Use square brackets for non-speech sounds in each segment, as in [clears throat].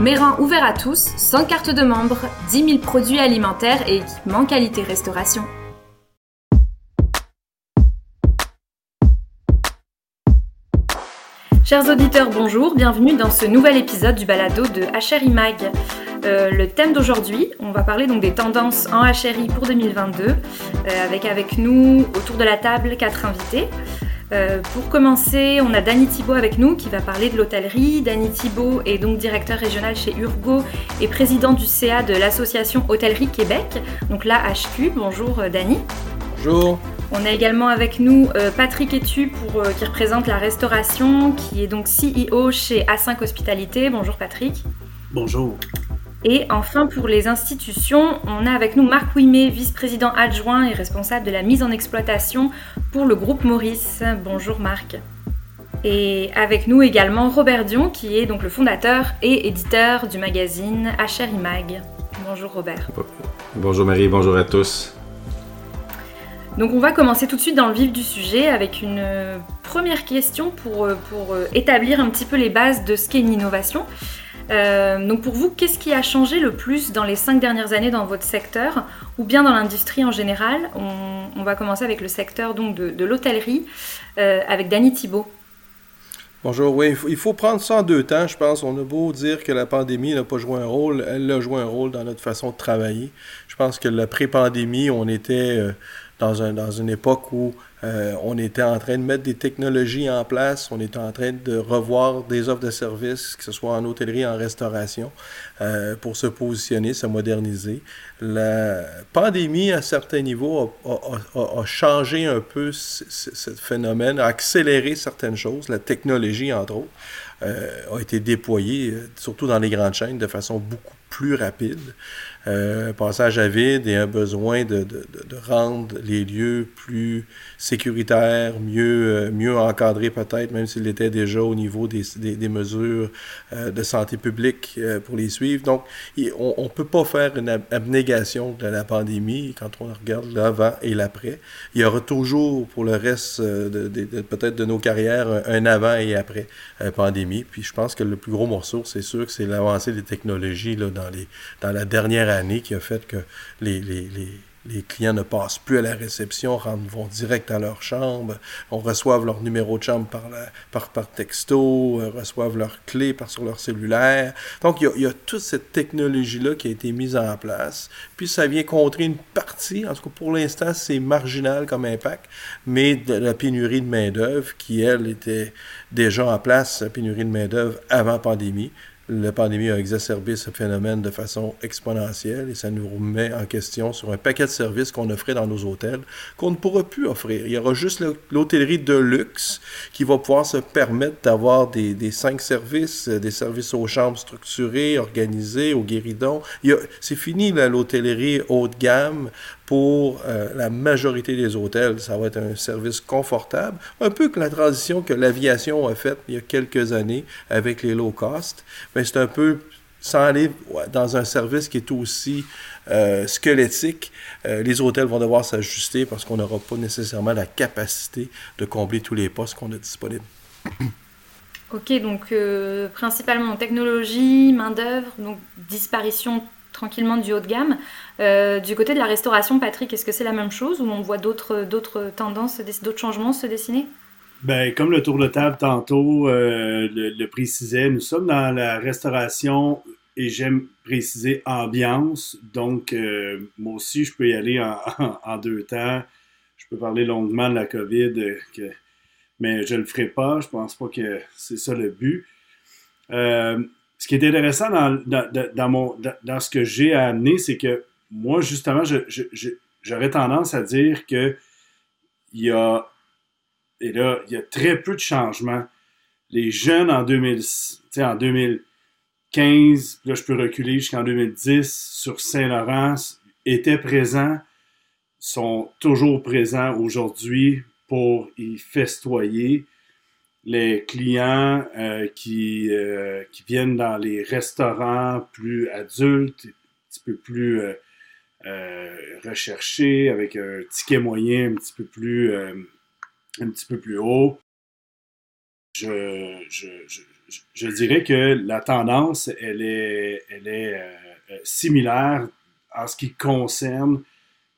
Méran ouvert à tous, sans carte de membre, 10 000 produits alimentaires et équipements qualité restauration. Chers auditeurs, bonjour, bienvenue dans ce nouvel épisode du balado de HRI Mag. Euh, le thème d'aujourd'hui, on va parler donc des tendances en HRI pour 2022, euh, avec avec nous autour de la table quatre invités. Euh, pour commencer, on a Dany Thibault avec nous qui va parler de l'hôtellerie. Dany Thibault est donc directeur régional chez Urgo et président du CA de l'association Hôtellerie Québec, donc la HQ. Bonjour euh, Dany. Bonjour. On a également avec nous euh, Patrick Etu pour, qui représente la restauration, qui est donc CEO chez A5 Hospitalité. Bonjour Patrick. Bonjour. Et enfin, pour les institutions, on a avec nous Marc Ouimet, vice-président adjoint et responsable de la mise en exploitation pour le groupe Maurice. Bonjour Marc. Et avec nous également Robert Dion, qui est donc le fondateur et éditeur du magazine HR Imag. Bonjour Robert. Bonjour Marie, bonjour à tous. Donc on va commencer tout de suite dans le vif du sujet avec une première question pour, pour établir un petit peu les bases de ce qu'est une innovation. Euh, donc pour vous, qu'est-ce qui a changé le plus dans les cinq dernières années dans votre secteur ou bien dans l'industrie en général? On, va commencer avec le secteur donc de, l'hôtellerie euh, avec Danny Thibault. Bonjour, oui, il faut, prendre ça en deux temps, je pense. On a beau dire que la pandémie n'a pas joué un rôle, elle a joué un rôle dans notre façon de travailler. Je pense que la pré-pandémie, on était euh, dans une époque où euh, on était en train de mettre des technologies en place, on était en train de revoir des offres de services, que ce soit en hôtellerie, en restauration, euh, pour se positionner, se moderniser. La pandémie, à certains niveaux, a, changé un peu ce, phénomène, a accéléré certaines choses, la technologie, entre autres. Euh, a été déployée, surtout dans les grandes chaînes, de façon beaucoup plus rapide. Euh, passage à vide et un besoin de, de, de, rendre les lieux plus sécuritaires, mieux, euh, mieux encadrés peut-être, même s'ils étaient déjà au niveau des, des, des mesures euh, de santé publique euh, pour les suivre. Donc, on ne peut pas faire une abnégation de la pandémie quand on regarde l'avant et l'après. Il y aura toujours pour le reste de, peut-être de nos carrières un avant et après pandémie. Puis je pense que le plus gros morceau, c'est sûr que c'est l'avancée des technologies là, dans, dans la dernière année qui a fait que les, clients ne passent plus à la réception, vont direct à leur chambre, on reçoit leur numéro de chambre par, texto, euh, reçoivent leur clé par sur leur cellulaire. Donc, il y a, il y a toute cette technologie-là qui a été mise en place. Puis, ça vient contrer une partie, en tout cas pour l'instant, c'est marginal comme impact, mais de la pénurie de main-d'œuvre qui, elle, était déjà en place, la pénurie de main-d'œuvre avant pandémie. La pandémie a exacerbé ce phénomène de façon exponentielle et ça nous remet en question sur un paquet de services qu'on offrait dans nos hôtels qu'on ne pourra plus offrir. Il y aura juste l'hôtellerie de luxe qui va pouvoir se permettre d'avoir des, cinq services, des services aux chambres structurés, organisés, aux guéridons. C'est fini l'hôtellerie haut de gamme pour euh, la majorité des hôtels, ça va être un service confortable, un peu que la transition que l'aviation a faite il y a quelques années avec les low cost, mais c'est un peu sans aller dans un service qui est aussi euh, squelettique, euh, les hôtels vont devoir s'ajuster parce qu'on n'aura pas nécessairement la capacité de combler tous les postes qu'on a disponibles. Ok, donc principalement technologie, main-d'œuvre, donc disparition tranquillement du haut de gamme. Euh, du côté de la restauration, Patrick, est-ce que c'est la même chose ou on voit d'autres, d'autres tendances, d'autres changements se dessiner? Ben, comme le tour de table tantôt euh, le, précisait, nous sommes dans la restauration et j'aime préciser ambiance. Donc, euh, moi aussi, je peux y aller en, [laughs] deux temps. Je peux parler longuement de la COVID, mais je ne le ferai pas. Je pense pas que c'est ça le but ce qui est intéressant dans, dans, mon, dans, ce que j'ai à amener, c'est que moi, justement, j'aurais tendance à dire que il y a, et là, il y a très peu de changements. Les jeunes en, 2000, en 2015, là, je peux reculer jusqu'en 2010, sur Saint-Laurent, étaient présents, sont toujours présents aujourd'hui pour y festoyer les clients euh, qui, euh, qui viennent dans les restaurants plus adultes, un petit peu plus euh, recherchés, avec un ticket moyen un petit peu plus, un petit peu plus haut. je, je, je, dirais que la tendance, elle est, elle est euh, similaire en ce qui concerne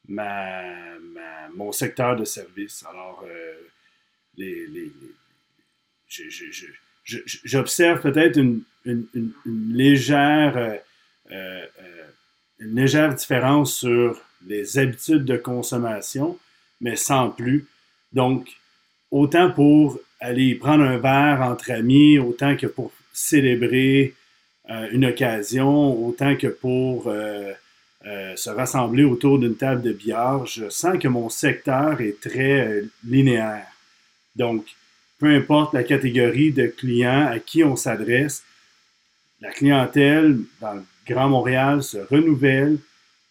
ma, mon secteur de service. Alors, les, les, j'observe peut-être une, une, une, légère, une légère différence sur les habitudes de consommation, mais sans plus. Donc, autant pour aller prendre un verre entre amis, autant que pour célébrer euh, une occasion, autant que pour euh, euh, se rassembler autour d'une table de billard, je sens que mon secteur est très linéaire. Donc, peu importe la catégorie de clients à qui on s'adresse, la clientèle dans le Grand Montréal se renouvelle,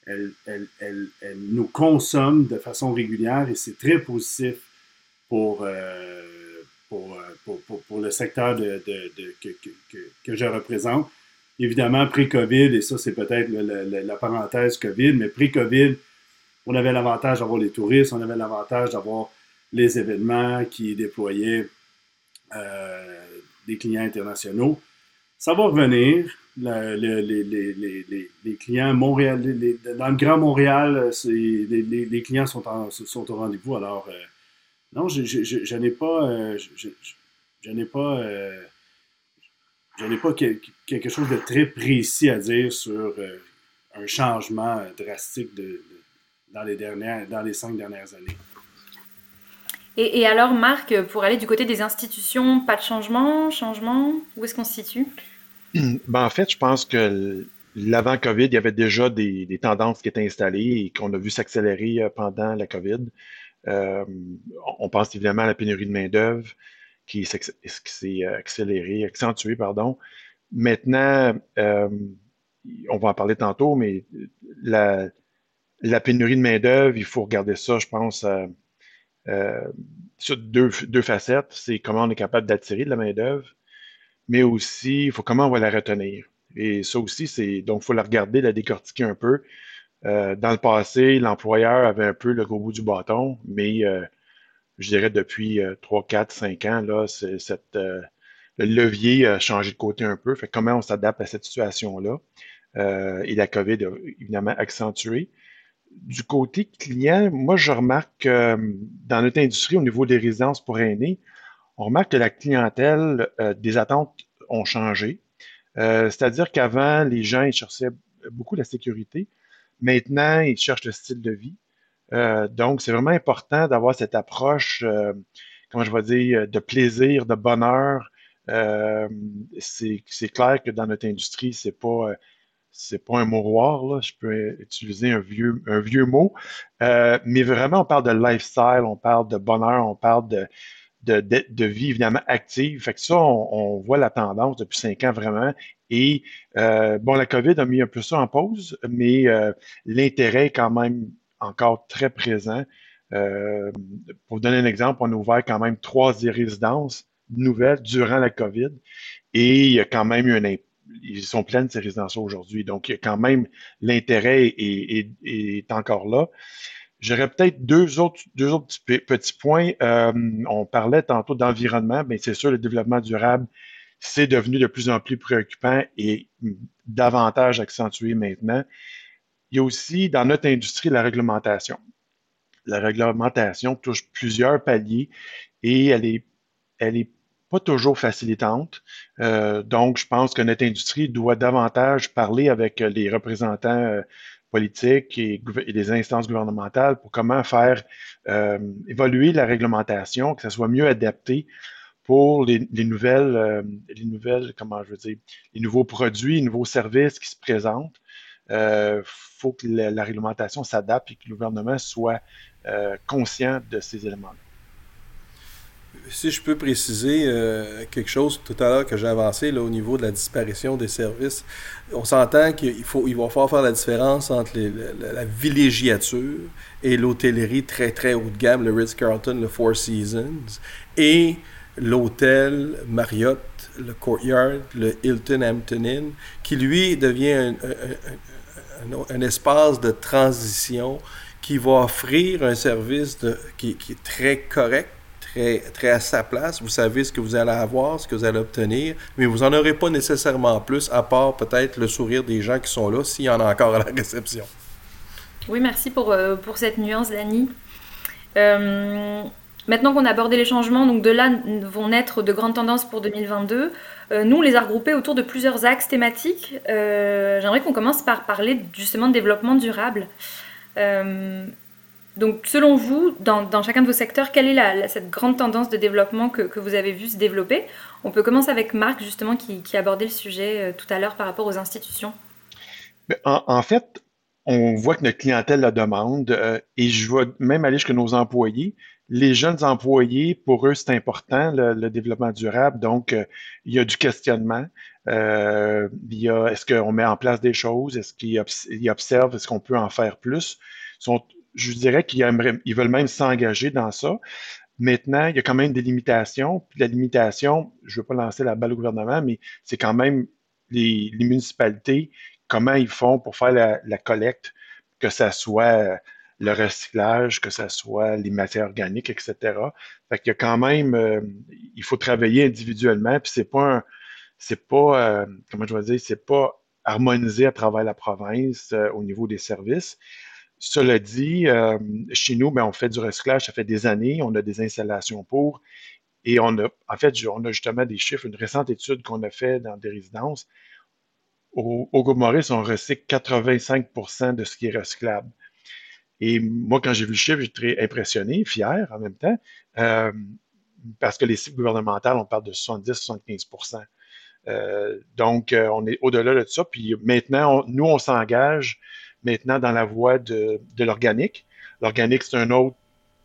elle, nous consomme de façon régulière et c'est très positif pour, euh, pour, le secteur que, je représente. Évidemment, pré-COVID, et ça c'est peut-être la parenthèse COVID, mais pré-COVID, on avait l'avantage d'avoir les touristes, on avait l'avantage d'avoir les événements qui déployaient euh, des clients internationaux. Ça va revenir les, clients Montréal, dans le Grand Montréal, les, clients sont, au rendez-vous. Alors, euh, non, je, n'ai pas, je, n'ai pas, je n'ai pas quelque chose de très précis à dire sur euh, un changement drastique dans, les dernières, dans les cinq dernières années. Et, alors, Marc, pour aller du côté des institutions, pas de changement, changement, où est-ce qu'on se situe? [clears throat] Ben, en fait, je pense que l'avant-COVID, il y avait déjà des, tendances qui étaient installées et qu'on a vu s'accélérer euh, pendant la COVID. Euh, on pense évidemment à la pénurie de main-d'œuvre qui s'est euh, accélérée, accentuée, pardon. Maintenant, on va en parler tantôt, mais la, pénurie de main-d'œuvre, il faut regarder ça, je pense, sur deux, facettes. C'est comment on est capable d'attirer de la main-d'œuvre mais aussi, il faut comment on va la retenir. Et ça aussi, c'est donc il faut la regarder, la décortiquer un peu. Euh, dans le passé, l'employeur avait un peu le gros bout du bâton, mais euh, je dirais depuis 3, 4, 5 ans, là, cette, euh, le levier a changé de côté un peu. Fait comment on s'adapte à cette situation-là? et la COVID a évidemment accentué. Du côté client, moi, je remarque dans notre industrie, au niveau des résidences pour aînés, on remarque que la clientèle, euh, des attentes ont changé. Euh, c'est-à-dire qu'avant, les gens ils cherchaient beaucoup la sécurité. Maintenant, ils cherchent le style de vie. Euh, donc, c'est vraiment important d'avoir cette approche, comment je vais dire, de plaisir, de bonheur. c'est clair que dans notre industrie, c'est pas c'est pas un mouroir, là. je peux utiliser un vieux, un vieux mot, mais vraiment, on parle de lifestyle, on parle de bonheur, on parle de, de, vie évidemment active. Fait que ça, on, voit la tendance depuis cinq ans vraiment. Et euh, bon, la COVID a mis un peu ça en pause, mais euh, l'intérêt est quand même encore très présent. Euh, pour donner un exemple, on a ouvert quand même trois résidences nouvelles durant la COVID et il y a quand même eu un ils sont pleines ces résidences aujourd'hui. Donc, quand même l'intérêt est, encore là. J'aurais peut-être deux autres, deux autres petits, points. Euh, on parlait tantôt d'environnement, mais c'est sûr, le développement durable, c'est devenu de plus en plus préoccupant et davantage accentué maintenant. Il y a aussi dans notre industrie la réglementation. La réglementation touche plusieurs paliers et elle est, elle est toujours facilitante. Euh, donc, je pense que notre industrie doit davantage parler avec les représentants euh, politiques et, des instances gouvernementales pour comment faire euh, évoluer la réglementation, que ça soit mieux adapté pour les, nouvelles, euh, les nouvelles, comment je veux dire, les nouveaux produits, les nouveaux services qui se présentent. Il euh, faut que la, réglementation s'adapte et que le gouvernement soit conscient de ces éléments-là si je peux préciser euh, quelque chose tout à l'heure que j'ai avancé là, au niveau de la disparition des services, on s'entend qu'il faut, il va falloir faire la différence entre la, villégiature et l'hôtellerie très très haut de gamme, le Ritz-Carlton, le Four Seasons, et l'hôtel Marriott, le Courtyard, le Hilton Hampton Inn, qui lui devient un, espace de transition qui va offrir un service qui est très correct très, à sa place. Vous savez ce que vous allez avoir, ce que vous allez obtenir, mais vous n'en aurez pas nécessairement plus, à part peut-être le sourire des gens qui sont là, s'il y en a encore à la réception. Oui, merci pour, euh, pour cette nuance, Dani. Euh, maintenant qu'on a abordé les changements, donc de là vont naître de grandes tendances pour 2022. Euh, nous, on les a regroupés autour de plusieurs axes thématiques. J'aimerais qu'on commence par parler justement de développement durable. Donc, selon vous, dans, chacun de vos secteurs, quelle est cette grande tendance de développement que, vous avez vu se développer? On peut commencer avec Marc, justement, qui, qui abordait le sujet tout à l'heure par rapport aux institutions. En, en, fait, on voit que notre clientèle la demande euh, et je vais même aller jusqu'à nos employés. Les jeunes employés, pour eux, c'est important, le, développement durable. Donc, euh, il y a du questionnement. Euh, il y a, est-ce qu'on met en place des choses? Est-ce qu'ils observent? Est-ce qu'on peut en faire plus? Je dirais qu'ils veulent même s'engager dans ça. Maintenant, il y a quand même des limitations. Puis la limitation, je ne veux pas lancer la balle au gouvernement, mais c'est quand même les, les municipalités comment ils font pour faire la, collecte, que ce soit euh, le recyclage, que ce soit les matières organiques, etc. Fait qu'il y a quand même, euh, il faut travailler individuellement, puis c'est pas c'est pas, euh, comment je vais dire, c'est pas harmonisé à travers la province au niveau des services. Cela dit, chez nous, ben, on fait du recyclage, ça fait des années, on a des installations pour, et on a, en fait, on a justement des chiffres, une récente étude qu'on a fait dans des résidences, au, au groupe Maurice, on recycle 85% de ce qui est recyclable. Et moi, quand j'ai vu le chiffre, j'étais très impressionné, fier en même temps, euh, parce que les cibles gouvernementales, on parle de 70-75% euh, Donc, euh, on est au-delà de ça. Puis maintenant, nous, on s'engage maintenant dans la voie de, de l'organique. L'organique, c'est un autre,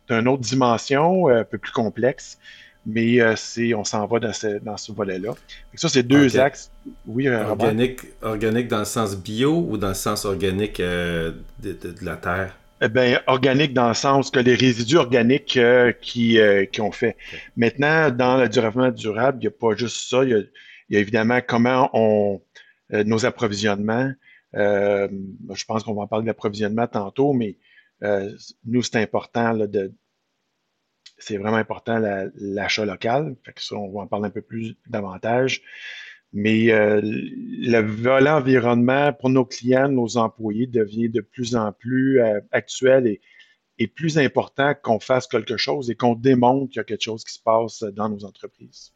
une autre dimension, un peu plus complexe mais euh, c'est, on s'en va dans ce, dans ce volet-là. Ça, c'est deux axes. Oui, euh, organique, organique dans le sens bio ou dans le sens organique euh, de, la terre? Eh bien, organique dans le sens que les résidus organiques qui, qui ont fait. Maintenant, dans le développement durable, il n'y a pas juste ça. Il y a, évidemment comment on nos approvisionnements. Je pense qu'on va en parler de l'approvisionnement tantôt, mais nous, c'est important de, c'est vraiment important l'achat local. Ça, on va en parler un peu plus davantage. Mais euh, le volet environnement pour nos clients, nos employés devient de plus en plus euh, actuel et, et, plus important qu'on fasse quelque chose et qu'on démontre qu'il y a quelque chose qui se passe dans nos entreprises.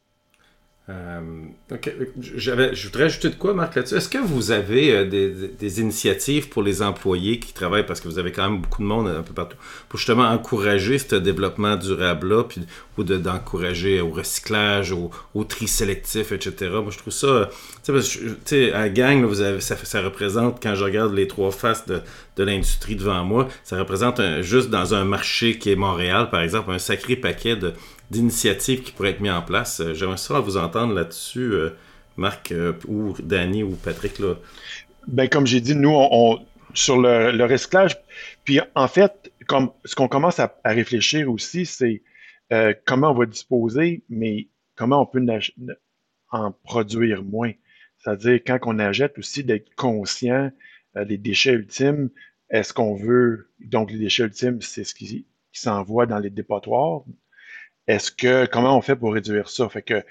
Euh, je voudrais ajouter de quoi, Marc, là-dessus? Est-ce que vous avez euh, des, initiatives pour les employés qui travaillent, parce que vous avez quand même beaucoup de monde un peu partout, pour justement encourager ce développement durable-là, puis, ou d'encourager au recyclage, au, tri sélectif, etc. Moi, je trouve ça, tu sais, à gang, ça, ça, représente, quand je regarde les trois faces de, de l'industrie devant moi, ça représente juste dans un marché qui est Montréal, par exemple, un sacré paquet de d'initiatives qui pourraient être mises en place. Euh, j'aimerais ça vous entendre là-dessus, euh, Marc, euh, ou Danny, ou Patrick. Là. Ben, comme j'ai dit, nous, on, sur le, recyclage, puis en fait, comme ce qu'on commence à, réfléchir aussi, c'est comment on va disposer, mais comment on peut en produire moins. C'est-à-dire, quand on achète aussi, d'être conscient des déchets ultimes. Est-ce qu'on veut, donc les déchets ultimes, c'est ce qui, qui s'envoie dans les dépotoirs, est-ce que comment on fait pour réduire ça? Fait que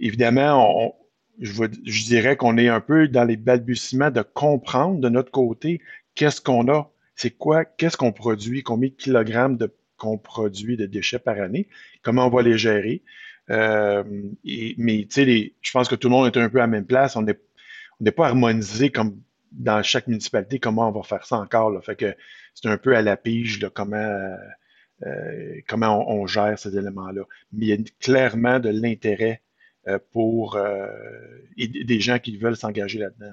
évidemment, je, je dirais qu'on est un peu dans les balbutiements de comprendre de notre côté qu'est-ce qu'on a, c'est quoi, qu'est-ce qu'on produit, combien de kilogrammes de qu'on produit de déchets par année, comment on va les gérer. Euh, mais tu sais, je pense que tout le monde est un peu à la même place. On n'est on pas harmonisé comme dans chaque municipalité comment on va faire ça encore. Là. Fait que c'est un peu à la pige là, comment euh, comment on, gère ces éléments-là. Mais il y a clairement de l'intérêt euh, pour euh, des gens qui veulent s'engager là-dedans.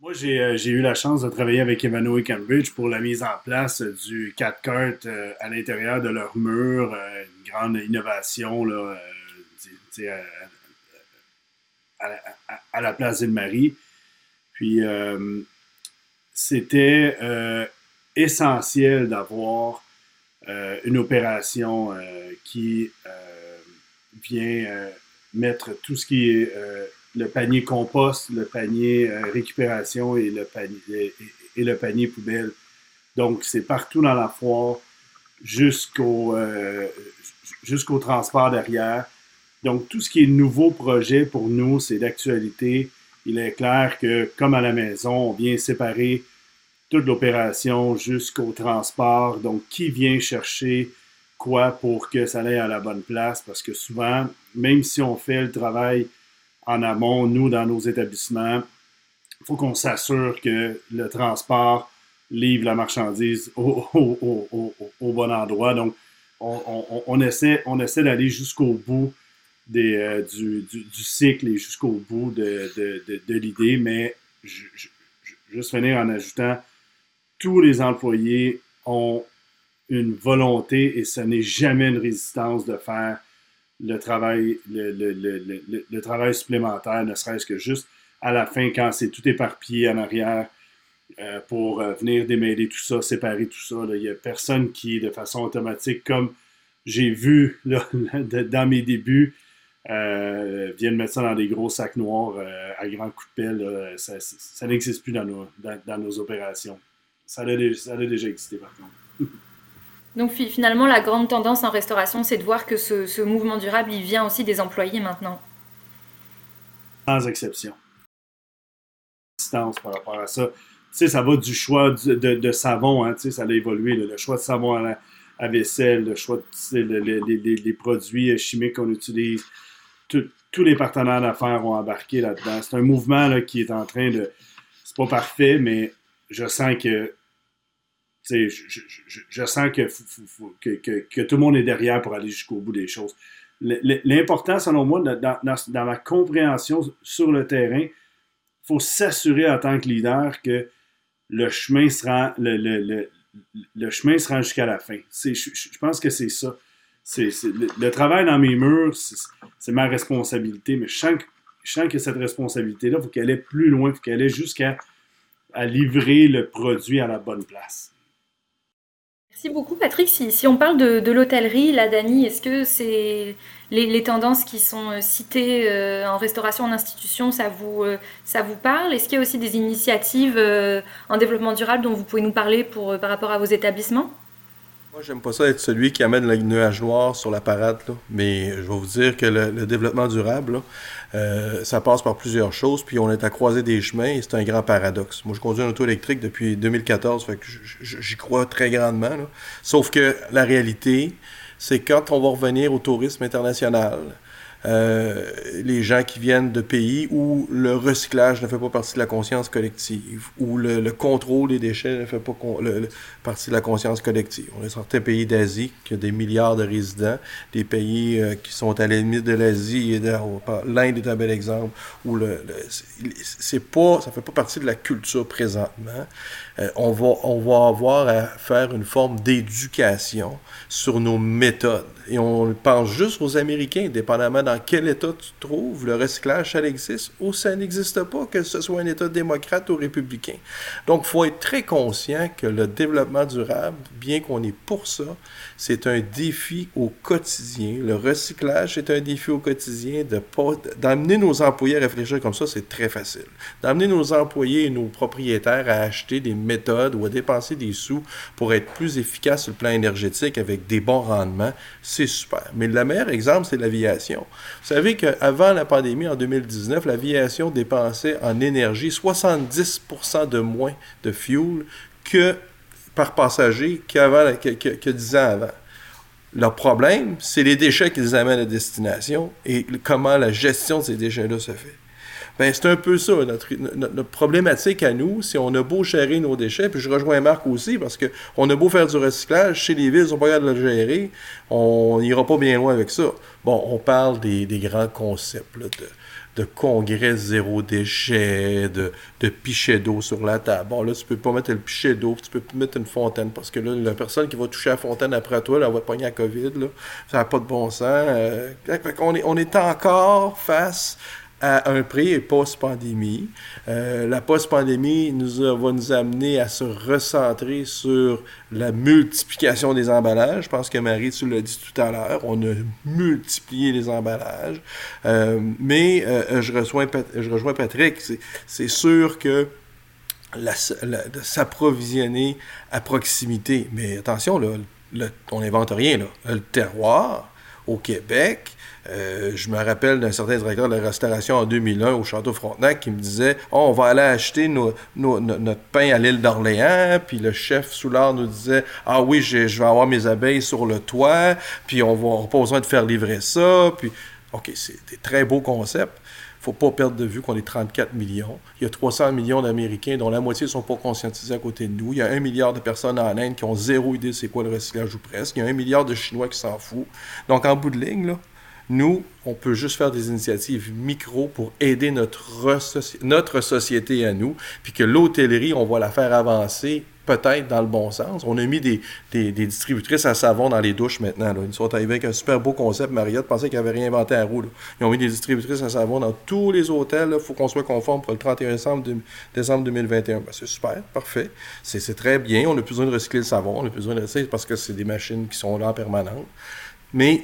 Moi, j'ai eu la chance de travailler avec Emmanuel Cambridge pour la mise en place du 4 cartes à l'intérieur de leur mur, une grande innovation là, à, la place d'Île-Marie. Puis, c'était essentiel d'avoir euh, une opération euh, qui euh, vient mettre tout ce qui est le panier compost, le panier récupération et le panier, et, le panier poubelle. Donc, c'est partout dans la foire jusqu'au jusqu'au transport derrière. Donc, tout ce qui est nouveau projet pour nous, c'est d'actualité. Il est clair que, comme à la maison, on vient séparer toute l'opération jusqu'au transport. Donc, qui vient chercher quoi pour que ça aille à la bonne place? Parce que souvent, même si on fait le travail en amont, nous, dans nos établissements, il faut qu'on s'assure que le transport livre la marchandise au, bon endroit. Donc, on, essaie, on essaie d'aller jusqu'au bout euh, du, cycle et jusqu'au bout de, l'idée, mais juste finir en ajoutant, tous les employés ont une volonté et ce n'est jamais une résistance de faire le travail, le travail supplémentaire, ne serait-ce que juste à la fin, quand c'est tout éparpillé en arrière, euh, pour euh, venir démêler tout ça, séparer tout ça. Il n'y a personne qui, de façon automatique, comme j'ai vu [laughs] dans mes débuts, euh, viennent mettre ça dans des gros sacs noirs à grands coups de pelle. ça, n'existe plus dans, nos opérations. Ça a, ça a déjà existé, par contre. [laughs] Donc finalement, la grande tendance en restauration, c'est de voir que ce, ce mouvement durable, il vient aussi des employés maintenant. Sans exception par rapport à ça. Tu sais, ça va du choix de, savon, hein, tu sais, ça a évolué, le choix de savon à, vaisselle, le choix de les, produits chimiques qu'on utilise. tous les partenaires d'affaires ont embarqué là-dedans. C'est un mouvement là, qui est en train de. C'est pas parfait, mais je sens que. Je, je, je, sens que, que, tout le monde est derrière pour aller jusqu'au bout des choses. L'important, selon moi, dans, dans, ma compréhension sur le terrain, faut s'assurer en tant que leader que le chemin sera le, le, le, chemin sera jusqu'à la fin. Je, je, pense que c'est ça. C'est, le, travail dans mes murs, c'est, ma responsabilité, mais je sens, que cette responsabilité-là, il faut qu'elle aille plus loin, il faut qu'elle aille jusqu'à à livrer le produit à la bonne place. Merci beaucoup, Patrick. Si, on parle de, l'hôtellerie, la Dani, est-ce que c'est les, tendances qui sont euh, citées euh, en restauration en institution, ça vous, euh, ça vous parle? Est-ce qu'il y a aussi des initiatives en développement durable dont vous pouvez nous parler par rapport à vos établissements? Moi, j'aime pas ça être celui qui amène le nuage noir sur la parade, mais je vais vous dire que le, développement durable, ça passe par plusieurs choses, puis on est à croiser des chemins, et c'est un grand paradoxe. Moi, je conduis un auto électrique depuis 2014, fait que j'y crois très grandement. Sauf que la réalité, c'est quand on va revenir au tourisme international, euh, les gens qui viennent de pays où le recyclage ne fait pas partie de la conscience collective, où le, contrôle des déchets ne fait pas partie de la conscience collective. On a certains pays d'Asie qui ont des milliards de résidents, des pays euh, qui sont à la limite de l'Asie, l'Inde est un bel exemple, où le, c'est pas, ça fait pas partie de la culture présentement. Euh, on, va, on va avoir à faire une forme d'éducation sur nos méthodes. Et on pense juste aux Américains, dépendamment quel État tu trouves, le recyclage, ça existe ou ça n'existe pas, que ce soit un État démocrate ou républicain. Donc, il faut être très conscient que le développement durable, bien qu'on est pour ça, c'est un défi au quotidien. Le recyclage, c'est un défi au quotidien. D'amener nos employés à réfléchir comme ça, c'est très facile. D'amener nos employés et nos propriétaires à acheter des méthodes ou à dépenser des sous pour être plus efficaces sur le plan énergétique avec des bons rendements, c'est super. Mais le meilleur exemple, c'est l'aviation. Vous savez qu'avant la pandémie, en 2019, l'aviation dépensait en énergie 70% de moins de fuel que par passager qu'avant, que, que, 10 ans avant. Leur problème, c'est les déchets qu'ils amènent à destination et comment la gestion de ces déchets-là se fait. Ben, c'est un peu ça, notre, notre, problématique à nous, si on a beau gérer nos déchets, puis je rejoins Marc aussi, parce qu'on a beau faire du recyclage, chez les villes, sont pas de le gérer, on n'ira pas bien loin avec ça. Bon, on parle des, des grands concepts, là, de de congrès zéro déchet, de, de pichet d'eau sur la table. Bon, là, tu peux pas mettre le pichet d'eau, tu peux pas mettre une fontaine, parce que là, la personne qui va toucher la fontaine après toi, elle va pogner la COVID, là. Ça n'a pas de bon sens. Euh, on, est, on est encore face à un prix post-pandémie. Euh, la post-pandémie nous va nous amener à se recentrer sur la multiplication des emballages. Je pense que Marie, tu l'as dit tout à l'heure, on a multiplié les emballages. Euh, mais euh, je, rejoins, je rejoins Patrick, c'est sûr que s'approvisionner à proximité, mais attention, là, on n'invente rien, le terroir, au Québec. Euh, je me rappelle d'un certain directeur de la restauration en 2001 au Château Frontenac qui me disait oh, on va aller acheter notre pain à l'île d'Orléans. Puis le chef Soulard nous disait Ah oui, je vais avoir mes abeilles sur le toit. Puis on va pas besoin de faire livrer ça. Puis, OK, c'est des très beaux concepts faut pas perdre de vue qu'on est 34 millions. Il y a 300 millions d'Américains dont la moitié ne sont pas conscientisés à côté de nous. Il y a un milliard de personnes en Inde qui ont zéro idée c'est quoi le recyclage ou presque. Il y a un milliard de Chinois qui s'en foutent. Donc, en bout de ligne, là, nous, on peut juste faire des initiatives micro pour aider notre, notre société à nous, puis que l'hôtellerie, on va la faire avancer peut-être dans le bon sens. On a mis des, distributrices à savon dans les douches maintenant. Ils sont arrivés avec un super beau concept. Marriott pensait qu'ils n'avaient rien inventé à roue. Ils ont mis des distributrices à savon dans tous les hôtels. Il faut qu'on soit conforme pour le 31 décembre, décembre 2021. Ben, c'est super, parfait. C'est très bien. On a besoin de recycler le savon. On a besoin de recycler parce que c'est des machines qui sont là en permanence. Mais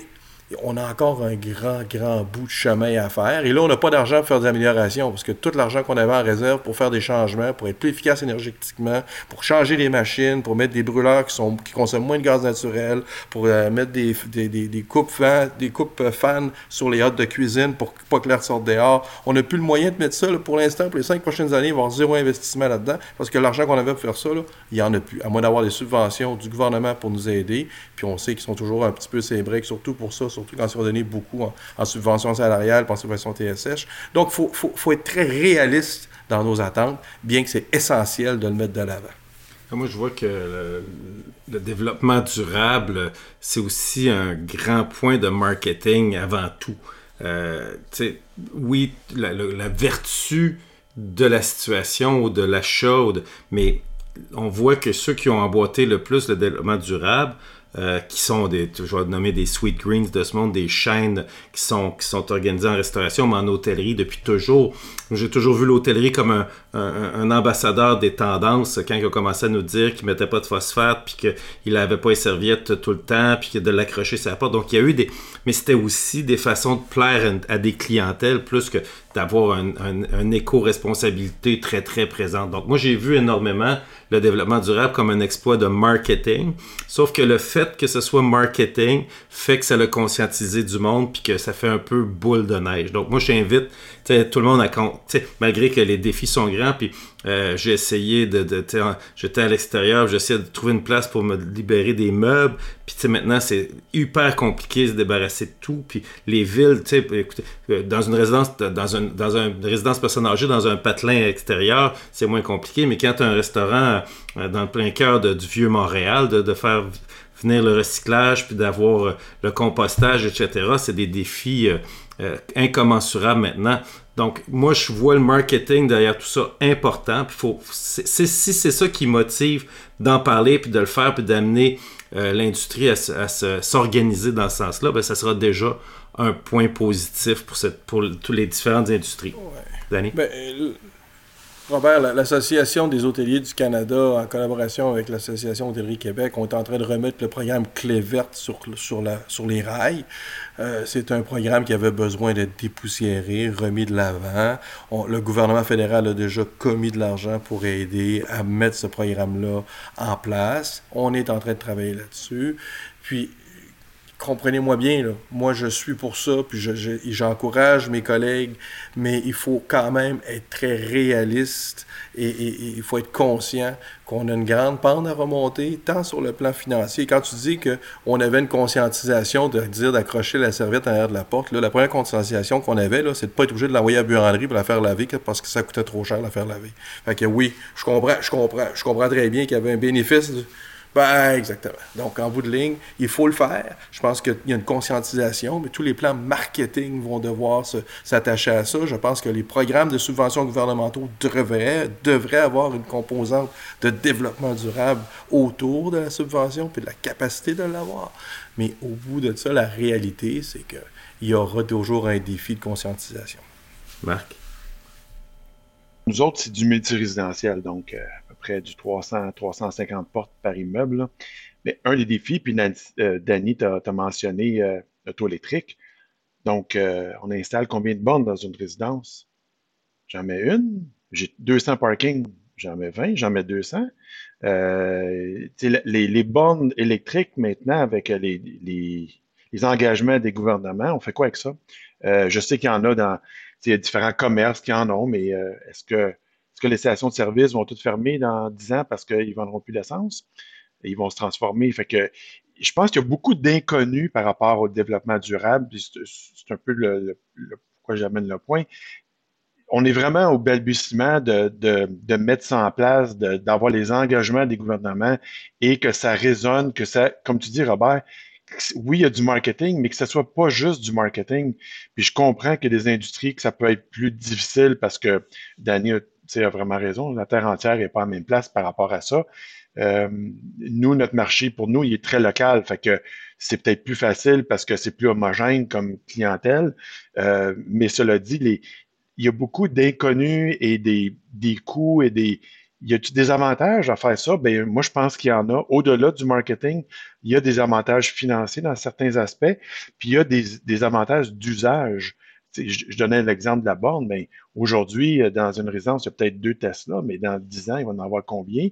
on a encore un grand, grand bout de chemin à faire. Et là, on n'a pas d'argent pour faire des améliorations, parce que tout l'argent qu'on avait en réserve pour faire des changements, pour être plus efficace énergétiquement, pour changer les machines, pour mettre des brûleurs qui, sont, qui consomment moins de gaz naturel, pour euh, mettre des, des, des, coupes fans, des coupes euh, fans sur les hôtes de cuisine pour pas que l'air sorte dehors. On n'a plus le moyen de mettre ça. pour l'instant, pour les cinq prochaines années, il va y avoir zéro investissement là-dedans, parce que l'argent qu'on avait pour faire ça, il n'y en a plus. À moins d'avoir des subventions du gouvernement pour nous aider, puis on sait qu'ils sont toujours un petit peu briques, surtout pour ça, surtout quand ils ont donné beaucoup en, subvention salariale, en subvention TSH. Donc, il faut, être très réaliste dans nos attentes, bien que c'est essentiel de le mettre de l'avant. Moi, je vois que le, développement durable, c'est aussi un grand point de marketing avant tout. Euh, oui, la, vertu de la situation ou de l'achat, mais on voit que ceux qui ont emboîté le plus le développement durable, euh, qui sont des, je vais nommer des Sweet Greens de ce monde, des chaînes qui sont, qui sont organisées en restauration, mais en hôtellerie depuis toujours. J'ai toujours vu l'hôtellerie comme un, un, ambassadeur des tendances quand il a commencé à nous dire qu'il mettait pas de phosphate, puis qu'il n'avait pas les serviettes tout le temps, puis qu'il de l'accrocher sa porte. Donc il y a eu des. Mais c'était aussi des façons de plaire à des clientèles plus que d'avoir un, un éco-responsabilité très très présente. Donc moi j'ai vu énormément le développement durable comme un exploit de marketing. Sauf que le fait que ce soit marketing fait que ça l'a conscientisé du monde puis que ça fait un peu boule de neige. Donc moi j'invite tout le monde à malgré que les défis sont grands puis euh, j'ai essayé de, j'étais à l'extérieur, j'essayais de trouver une place pour me libérer des meubles. Puis maintenant c'est hyper compliqué de se débarrasser de tout. Puis les villes, tu sais, écoutez, euh, dans une résidence, dans, dans une résidence personne âgée, dans un patelin extérieur, c'est moins compliqué. Mais quand tu as un restaurant euh, dans le plein cœur du vieux Montréal, de faire venir le recyclage, puis d'avoir le compostage, etc., c'est des défis incommensurables maintenant. Donc, moi, je vois le marketing derrière tout ça important. Puis faut, si c'est ça qui motive d'en parler, puis de le faire, puis d'amener euh, l'industrie à, s'organiser dans ce sens-là, ben, ça sera déjà un point positif pour, cette, pour toutes les différentes industries. Ouais. Ben, Robert, l'Association des hôteliers du Canada, en collaboration avec l'Association Hôtellerie Québec, on est en train de remettre le programme Clé verte sur, sur, les rails. Euh, c'est un programme qui avait besoin d'être dépoussiéré, remis de l'avant. Le gouvernement fédéral a déjà commis de l'argent pour aider à mettre ce programme-là en place. On est en train de travailler là-dessus. Puis, comprenez-moi bien, moi je suis pour ça, puis j'encourage mes collègues, mais il faut quand même être très réaliste et, il faut être conscient qu'on a une grande pente à remonter, tant sur le plan financier. Quand tu dis qu'on avait une conscientisation de dire d'accrocher la serviette en arrière de la porte, la première conscientisation qu'on avait, c'est de ne pas être obligé de l'envoyer à buanderie pour la faire laver parce que ça coûtait trop cher la faire laver. Fait que oui, je comprends, je comprends, je comprends très bien qu'il y avait un bénéfice. Ben, exactement. Donc, en bout de ligne, il faut le faire. Je pense qu'il y a une conscientisation, mais tous les plans marketing vont devoir s'attacher à ça. Je pense que les programmes de subvention gouvernementaux devraient, devraient avoir une composante de développement durable autour de la subvention puis de la capacité de l'avoir. Mais au bout de ça, la réalité, c'est qu'il y aura toujours un défi de conscientisation. Marc? Nous autres, c'est du multirésidentiel, donc euh, près du 300 350 portes par immeuble. Mais un des défis, puis euh, Danny, tu as, mentionné euh, l'auto électrique. Donc, euh, on installe combien de bornes dans une résidence? J'en mets une. J'ai 200 parkings. J'en mets 20. J'en mets 200. les, les, bornes électriques, maintenant, avec les, engagements des gouvernements. On fait quoi avec ça? Euh, je sais qu'il y en a dans différents commerces qui en ont, mais euh, est-ce que, est que les stations de service vont toutes fermer dans 10 ans parce qu'ils ne vendront plus d'essence? Ils vont se transformer. Que je pense qu'il y a beaucoup d'inconnus par rapport au développement durable. C'est un peu pourquoi j'amène le point. On est vraiment au balbutiement de, de, mettre ça en place, d'avoir les engagements des gouvernements et que ça résonne, que ça, comme tu dis, Robert, oui, il y a du marketing, mais que ce soit pas juste du marketing. Puis je comprends a des industries que ça peut être plus difficile parce que Danny a vraiment raison, la Terre entière n'est pas en même place par rapport à ça. Euh, nous, notre marché, pour nous, il est très local. Fait que c'est peut-être plus facile parce que c'est plus homogène comme clientèle. Euh, mais cela dit, il y a beaucoup d'inconnus et des, des coûts et des, y a des avantages à faire ça? Ben, moi, je pense qu'il y en a. Au-delà du marketing, il y a des avantages financiers dans certains aspects, puis il y a des, avantages d'usage. Je, donnais l'exemple de la borne, mais aujourd'hui, euh, dans une résidence, il y a peut-être deux Tesla, mais dans dix ans, il va en avoir combien?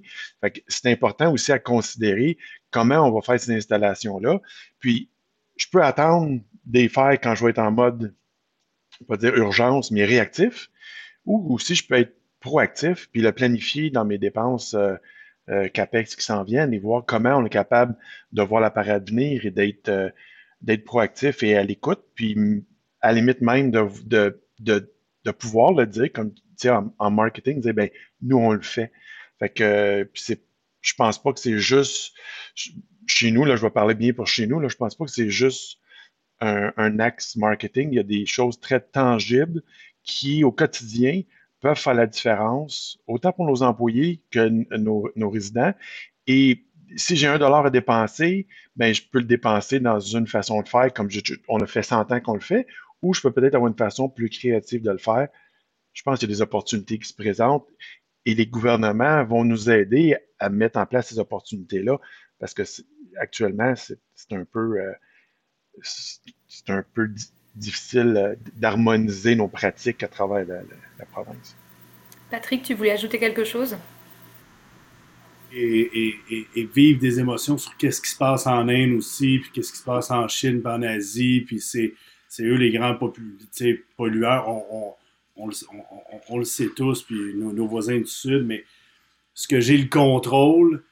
c'est important aussi à considérer comment on va faire ces installations-là. Puis, je peux attendre des faire quand je vais être en mode, pas dire urgence, mais réactif, ou aussi je peux être proactif, puis le planifier dans mes dépenses euh, euh, CAPEX qui s'en viennent et voir comment on est capable de voir la parade venir et d'être d'être proactif et à l'écoute, puis à la limite même de, de, de, de pouvoir le dire, comme tu sais, en, marketing, dire, ben, nous, on le fait. Fait que, c'est, je pense pas que c'est juste, chez nous, là, je vais parler bien pour chez nous, là, je pense pas que c'est juste un, un axe marketing. Il y a des choses très tangibles qui, au quotidien, peuvent faire la différence, autant pour nos employés que nos, nos résidents. Et si j'ai un dollar à dépenser, ben, je peux le dépenser dans une façon de faire, comme on a fait 100 ans qu'on le fait, ou je peux peut-être avoir une façon plus créative de le faire. Je pense qu'il y a des opportunités qui se présentent et les gouvernements vont nous aider à mettre en place ces opportunités-là parce que actuellement, c'est un peu, euh, c'est un peu difficile euh, d'harmoniser nos pratiques à travers la, province. Patrick, tu voulais ajouter quelque chose? Et, vivre des émotions sur qu'est-ce qui se passe en Inde aussi, puis qu'est-ce qui se passe en Chine, puis en Asie, puis c'est, eux les grands pollueurs. On, le sait tous, puis nos, voisins du Sud, mais ce que j'ai le contrôle,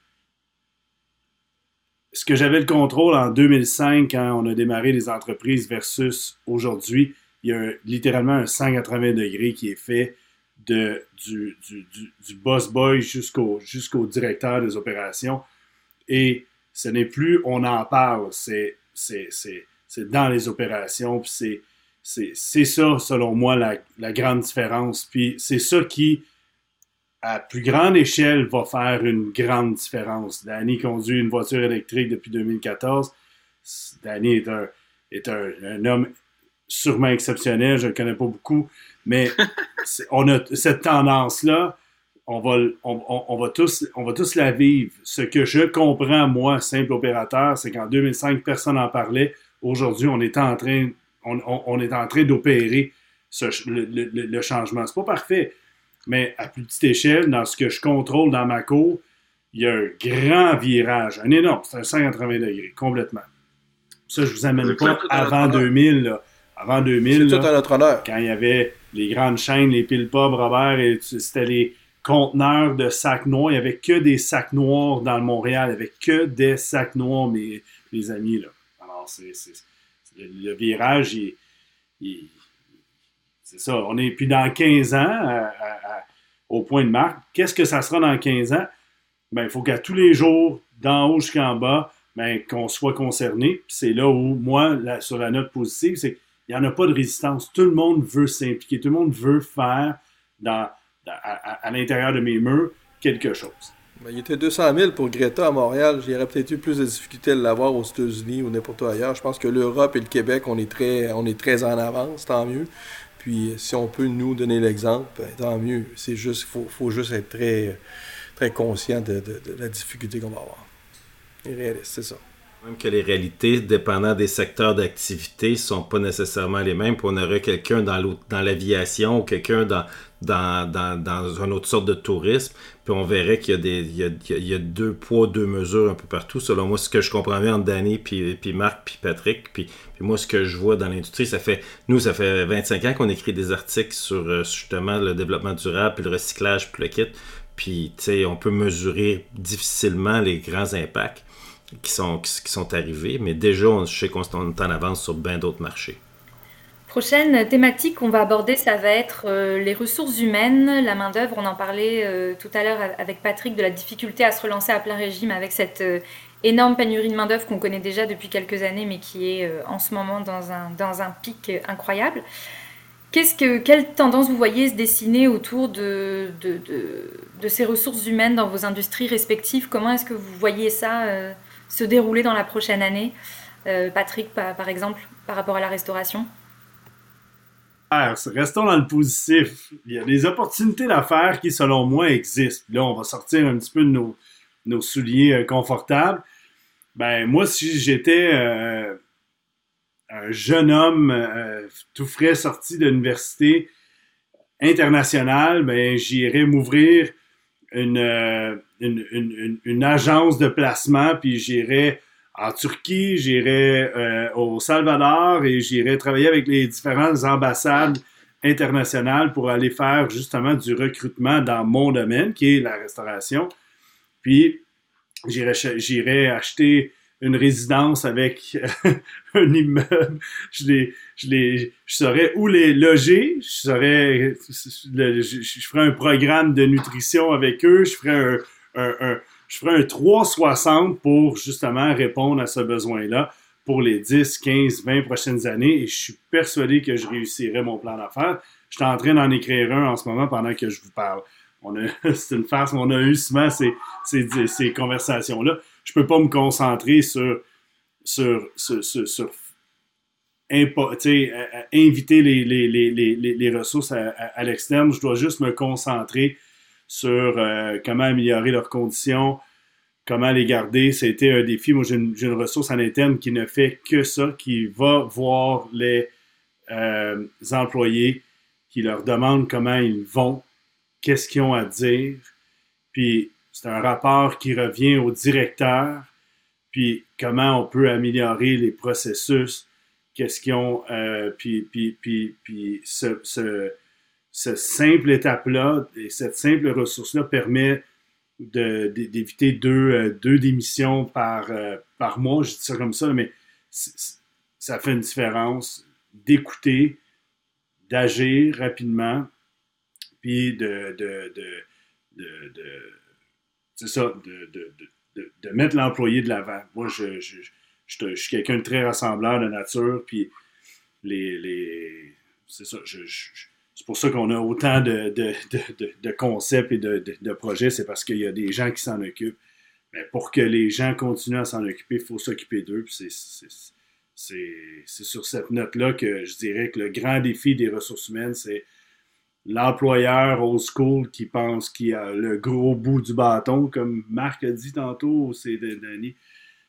ce que j'avais le contrôle en 2005 quand on a démarré les entreprises versus aujourd'hui, il y a littéralement un 180 degrés qui est fait de, du, boss boy jusqu'au directeur des opérations. Et ce n'est plus on en parle, c'est dans les opérations. C'est ça, selon moi, la, la grande différence. Puis c'est ça qui à plus grande échelle va faire une grande différence. Danny conduit une voiture électrique depuis 2014. Danny est un, est un, homme sûrement exceptionnel, je ne le connais pas beaucoup, mais [laughs] on a cette tendance-là, on va, on, va tous, on va tous la vivre. Ce que je comprends, moi, simple opérateur, c'est qu'en 2005, personne n'en parlait. Aujourd'hui, on est en train, on, est en train d'opérer le, le, le, changement. C'est pas parfait. Mais à plus petite échelle, dans ce que je contrôle dans ma cour, il y a un grand virage, un énorme, c'est un 180 degrés, complètement. Ça, je vous amène pas avant 2000. Avant 2000, tout à notre honneur. quand il y avait les grandes chaînes, les pile pubs, Robert, et c'était les conteneurs de sacs noirs. Il n'y avait que des sacs noirs dans le Montréal. Il n'y avait que des sacs noirs, mes, mes amis. Là. Le, virage, c'est ça. On est puis dans 15 ans, au point de marque. Qu'est-ce que ça sera dans 15 ans? Ben, il faut qu'à tous les jours, d'en haut jusqu'en bas, ben, qu'on soit concerné. C'est là où, moi, sur la note positive, c'est qu'il n'y en a pas de résistance. Tout le monde veut s'impliquer. Tout le monde veut faire à, l'intérieur de mes murs quelque chose. Ben, il était 200 000 pour Greta à Montréal. J'aurais peut-être eu plus de difficultés à l'avoir aux États-Unis ou n'importe où ailleurs. Je pense que l'Europe et le Québec, on est très, on est très en avance, tant mieux. Puis si on peut nous donner l'exemple, ben, tant mieux. C'est juste, il faut, juste être très, très conscient de, la difficulté qu'on va avoir. Et réaliste, c'est ça. Même que les réalités, dépendant des secteurs d'activité, sont pas nécessairement les mêmes. Puis on aurait quelqu'un dans l'aviation ou quelqu'un dans, dans, dans, dans une autre sorte de tourisme. Puis on verrait qu'il y, a des, il y a, y a deux poids, deux mesures un peu partout. Selon moi, ce que je comprends bien entre Danny, puis, puis Marc, puis Patrick. Puis, puis moi, ce que je vois dans l'industrie, ça fait... Nous, ça fait 25 ans qu'on écrit des articles sur euh, justement le développement durable, puis le recyclage, puis le kit. Puis, tu sais, on peut mesurer difficilement les grands impacts qui sont, qui, sont arrivés, mais déjà, on, je sais qu'on est en avance sur bien d'autres marchés. Prochaine thématique qu'on va aborder, ça va être euh, les ressources humaines, la main-d'œuvre. On en parlait euh, tout à l'heure avec Patrick de la difficulté à se relancer à plein régime avec cette euh, énorme pénurie de main-d'œuvre qu'on connaît déjà depuis quelques années, mais qui est en ce moment dans un, dans un pic incroyable. Qu'est-ce que, quelle tendance vous voyez se dessiner autour de, de, de, de ces ressources humaines dans vos industries respectives? Comment est-ce que vous voyez ça se dérouler dans la prochaine année euh, Patrick, par, exemple, par rapport à la restauration Restons dans le positif. Il y a des opportunités d'affaires qui, selon moi, existent. Là, on va sortir un petit peu de nos, nos souliers euh, confortables. Ben, moi, si j'étais euh, un jeune homme tout frais sorti de l'université internationale, ben, j'irais m'ouvrir une, une, agence de placement, puis j'irai en Turquie, j'irai euh, au Salvador et j'irai travailler avec les différentes ambassades internationales pour aller faire justement du recrutement dans mon domaine, qui est la restauration. Puis, j'irai acheter une résidence avec [laughs] un immeuble. Je, les, je, les, je saurais où les loger. Je saurais, je, je, ferais un programme de nutrition avec eux. Je ferais un, je ferai un 360 pour justement répondre à ce besoin-là pour les 10, 15, 20 prochaines années et je suis persuadé que je réussirai mon plan d'affaires. Je suis en train d'en écrire un en ce moment pendant que je vous parle. [laughs] C'est une farce, on a eu souvent ces, conversations-là. Je peux pas me concentrer sur, sur, sur, sur, inviter les, ressources à, à l'externe. Je dois juste me concentrer sur euh, comment améliorer leurs conditions, comment les garder. C'était un défi. Moi, j'ai une, ressource en interne qui ne fait que ça, qui va voir les euh, employés, qui leur demande comment ils vont, qu'est-ce qu'ils ont à dire. Puis, c'est un rapport qui revient au directeur, puis comment on peut améliorer les processus, qu'est-ce qu'ils ont, euh, puis, puis, puis, ce cette simple étape-là et cette simple ressource-là permet d'éviter deux, euh, deux démissions par, euh, par mois, je dis ça comme ça, mais ça fait une différence d'écouter, d'agir rapidement, puis de, de, de, ça, de, mettre l'employé de l'avant. Moi, je, je, je, suis quelqu'un de très rassembleur de nature, puis les, les c'est ça, je, c'est pour ça qu'on a autant de, de, concepts et de, projets, c'est parce qu'il y a des gens qui s'en occupent. Mais pour que les gens continuent à s'en occuper, il faut s'occuper d'eux. C'est sur cette note-là que je dirais que le grand défi des ressources humaines, c'est l'employeur old school qui pense qu'il a le gros bout du bâton, comme Marc a dit tantôt, c'est Danny.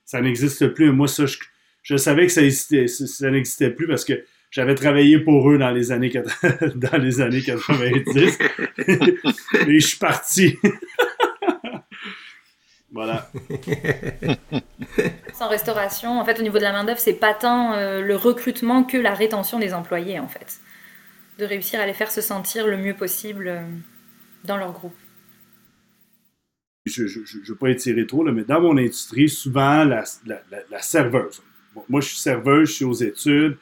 Ça n'existe plus. Moi, ça, je, je savais que ça, ça n'existait plus parce que j'avais travaillé pour eux dans les années, [laughs] dans les années 90. [laughs] et je suis parti. [laughs] voilà. Sans restauration, en fait, au niveau de la main-d'œuvre, c'est pas tant euh, le recrutement que la rétention des employés, en fait. De réussir à les faire se sentir le mieux possible euh, dans leur groupe. Je ne veux pas étirer trop, là, mais dans mon industrie, souvent, la, la, la serveuse. moi, je suis serveuse, je suis aux études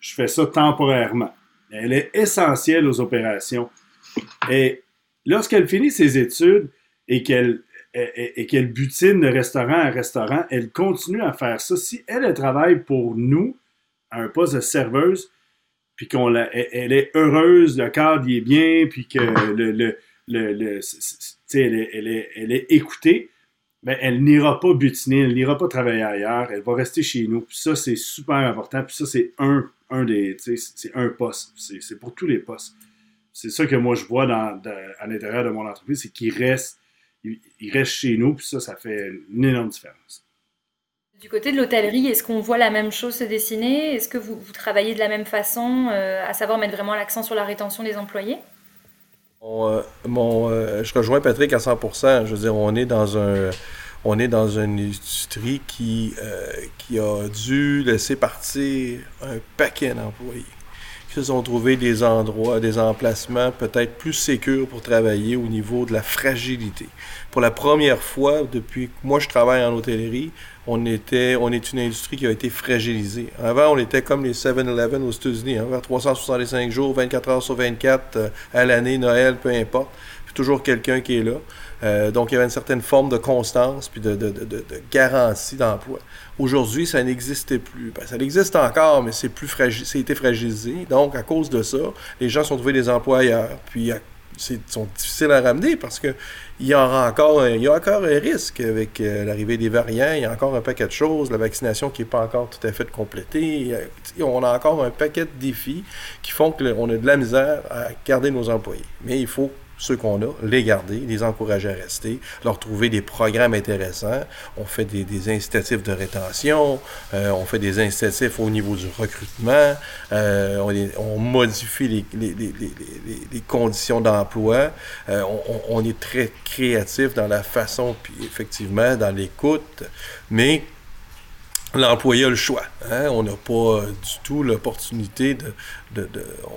je fais ça temporairement. Elle est essentielle aux opérations. Et lorsqu'elle finit ses études et qu'elle et, butine de restaurant à restaurant, elle continue à faire ça. Si elle, travaille pour nous à un poste de serveuse, puis qu'on elle, est heureuse, le cadre y est bien, puis que le, le, le, elle, est, elle, est, elle est écoutée, ben, elle n'ira pas butiner, elle n'ira pas travailler ailleurs, elle va rester chez nous. Puis ça, c'est super important. Puis ça, c'est un un des, c'est un poste. C'est pour tous les postes. C'est ça que moi je vois dans, à l'intérieur de mon entreprise, c'est qu'il reste, il, reste chez nous, puis ça, ça fait une énorme différence. Du côté de l'hôtellerie, est-ce qu'on voit la même chose se dessiner? Est-ce que vous, vous, travaillez de la même façon, euh, à savoir mettre vraiment l'accent sur la rétention des employés? Mon, euh, je rejoins Patrick à 100%. Je veux dire, on est dans un, on est dans une industrie qui, qui a dû laisser partir un paquet d'employés qui se sont trouvés des endroits, des emplacements peut-être plus sécurs pour travailler au niveau de la fragilité. Pour la première fois depuis que moi je travaille en hôtellerie, on, était, on est une industrie qui a été fragilisée. Avant, on était comme les 7-Eleven aux États-Unis, hein, 365 jours, 24 heures sur 24, euh, à l'année, Noël, peu importe. Puis toujours quelqu'un qui est là. Euh, donc, il y avait une certaine forme de constance puis de, garantie d'emploi. Aujourd'hui, ça n'existait plus. Ben, ça existe encore, mais c'est plus fragile, c'est été fragilisé. Donc, à cause de ça, les gens sont trouvés des emplois ailleurs. Puis, c'est sont difficiles à ramener parce que il y a encore un risque avec euh, l'arrivée des variants. Il y a encore un paquet de choses. La vaccination qui n'est pas encore tout à fait complétée. On a encore un paquet de défis qui font qu'on a de la misère à garder nos employés. Mais il faut ceux qu'on a, les garder, les encourager à rester, leur trouver des programmes intéressants. On fait des, incitatifs de rétention, euh, on fait des incitatifs au niveau du recrutement, euh, on, modifie les, conditions d'emploi, euh, on, on, est très créatif dans la façon, puis effectivement dans l'écoute, mais l'employé a le choix. Hein? On n'a pas du tout l'opportunité de,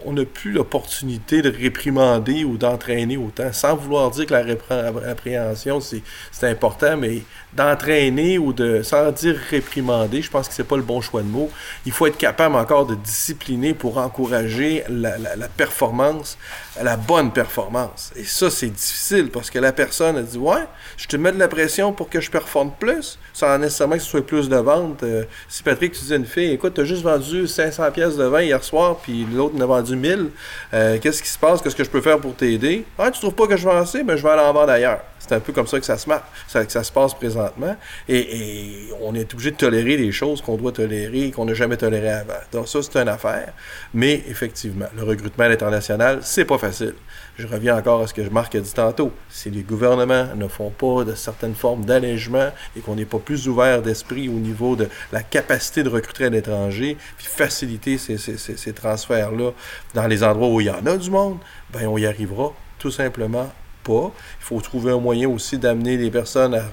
on n'a plus l'opportunité de réprimander ou d'entraîner autant, sans vouloir dire que la répréhension, c'est important, mais d'entraîner ou de, sans dire réprimander, je pense que c'est pas le bon choix de mots. Il faut être capable encore de discipliner pour encourager la, performance, la bonne performance. Et ça, c'est difficile parce que la personne a dit Ouais, je te mets de la pression pour que je performe plus, sans nécessairement que ce soit plus de vente. Euh, si Patrick, tu dis à une fille Écoute, tu as juste vendu 500 pièces de vin hier soir, puis l'autre en a vendu 1000. Euh, qu'est-ce qui se passe? Qu'est-ce que je peux faire pour t'aider? Ah, tu trouves pas que je vends assez? Ben, je vais aller en vendre ailleurs. C'est un peu comme ça que ça se, passe présentement. Et, on est obligé de tolérer des choses qu'on doit tolérer et qu'on n'a jamais tolérées avant. Donc, ça, c'est une affaire. Mais, effectivement, le recrutement international, c'est pas facile. Je reviens encore à ce que Marc a dit tantôt. Si les gouvernements ne font pas de certaines formes d'allègement et qu'on n'est pas plus ouvert d'esprit au niveau de la capacité de recruter à l'étranger, puis faciliter ces, ces, ces transferts-là dans les endroits où il y en a du monde, ben on y arrivera tout simplement pas. Il faut trouver un moyen aussi d'amener les personnes à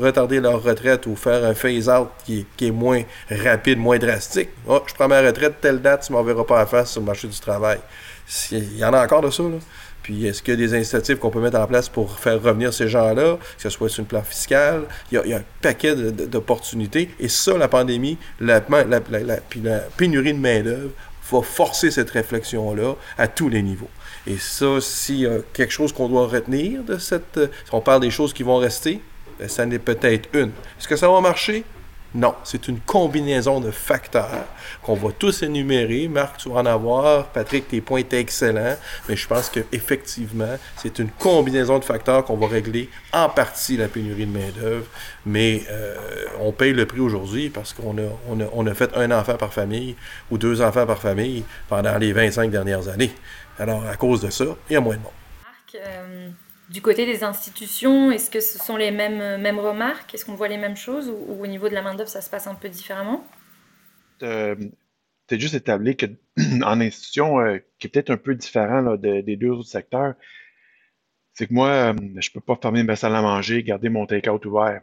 retarder leur retraite ou faire un phase-out qui, est moins rapide, moins drastique. Oh, je prends ma retraite telle date, tu ne m'enverras pas à face sur le marché du travail. Il y en a encore de ça, là. Puis est-ce qu'il y a des initiatives qu'on peut mettre en place pour faire revenir ces gens-là, que ce soit sur le plan fiscal? Il y a, un paquet d'opportunités. Et ça, la pandémie, la, la, puis la pénurie de main-d'œuvre va forcer cette réflexion-là à tous les niveaux. Et ça, s'il y a quelque chose qu'on doit retenir de cette... Si on parle des choses qui vont rester, ben, ça n'est peut-être une. Est-ce que ça va marcher? Non, c'est une combinaison de facteurs qu'on va tous énumérer. Marc, tu vas en avoir. Patrick, tes points étaient excellents. Mais je pense qu'effectivement, c'est une combinaison de facteurs qu'on va régler en partie la pénurie de main-d'œuvre. Mais euh, on paye le prix aujourd'hui parce qu'on a, fait un enfant par famille ou deux enfants par famille pendant les 25 dernières années. Alors, à cause de ça, il y a moins de monde. Marc, euh, du côté des institutions, est-ce que ce sont les mêmes, mêmes remarques? Est-ce qu'on voit les mêmes choses ou, au niveau de la main-d'œuvre, ça se passe un peu différemment? Euh, Tu as juste établi qu'en [clears throat] institution, euh, qui est peut-être un peu différent des deux autres secteurs, c'est que moi, je ne peux pas fermer ma salle à manger, garder mon take-out ouvert.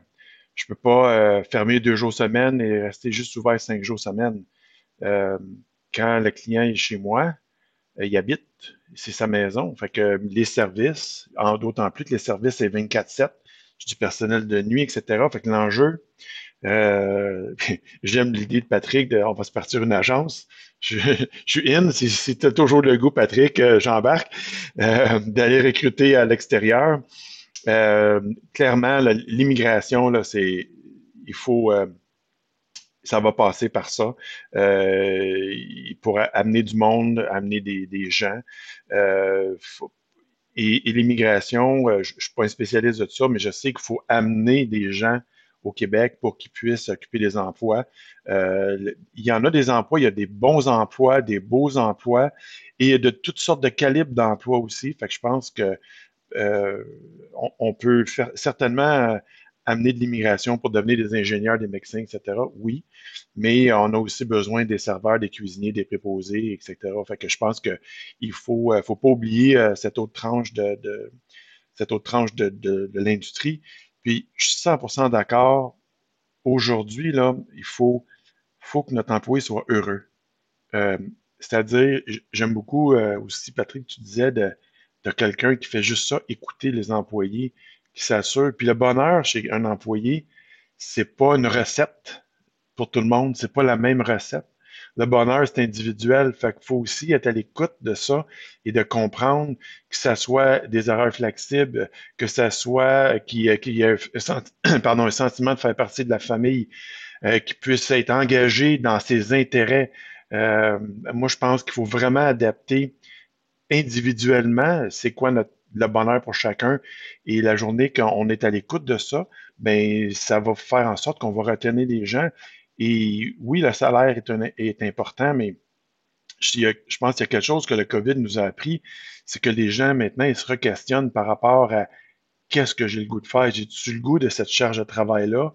Je ne peux pas fermer deux jours semaine et rester juste ouvert cinq jours semaine. quand le client est chez moi, euh, il habite, c'est sa maison. Fait que les services, d'autant plus que les services, c'est 24-7, du personnel de nuit, etc. Fait que l'enjeu, euh, [laughs] j'aime l'idée de Patrick de on va se partir une agence. Je, suis in, si, tu toujours le goût, Patrick, euh, j'embarque, d'aller recruter à l'extérieur. clairement, l'immigration, là, c'est il faut ça va passer par ça. Euh, pour amener du monde, amener des, gens. Euh, et, l'immigration, euh, je ne suis pas un spécialiste de ça, mais je sais qu'il faut amener des gens au Québec pour qu'ils puissent occuper des emplois. il y en a des emplois, il y a des bons emplois, des beaux emplois et de toutes sortes de calibres d'emplois aussi. Fait que je pense que on, peut faire, certainement amener de l'immigration pour devenir des ingénieurs, des médecins, etc. Oui, mais on a aussi besoin des serveurs, des cuisiniers, des préposés, etc. Fait que je pense qu'il ne faut, faut pas oublier cette autre tranche de, cette autre tranche de, l'industrie. Puis je suis 100% d'accord. Aujourd'hui, là, il faut, faut que notre employé soit heureux. Euh, c'est-à-dire, j'aime beaucoup euh, aussi, Patrick, tu disais de quelqu'un qui fait juste ça, écouter les employés, qui s'assure. Puis le bonheur chez un employé, c'est pas une recette pour tout le monde, c'est pas la même recette. Le bonheur, c'est individuel. Fait qu'il faut aussi être à l'écoute de ça et de comprendre que ça soit des erreurs flexibles, que ça soit qu'il y ait [coughs] [coughs] un sentiment de faire partie de la famille, euh, qui puisse être engagé dans ses intérêts. Euh, moi, je pense qu'il faut vraiment adapter individuellement c'est quoi notre, le bonheur pour chacun. Et la journée qu'on est à l'écoute de ça, ben ça va faire en sorte qu'on va retenir les gens. Et oui, le salaire est, est important, mais je, je pense qu'il y a quelque chose que le COVID nous a appris, c'est que les gens maintenant, ils se requestionnent par rapport à qu'est-ce que j'ai le goût de faire? J'ai-tu le goût de cette charge de travail-là?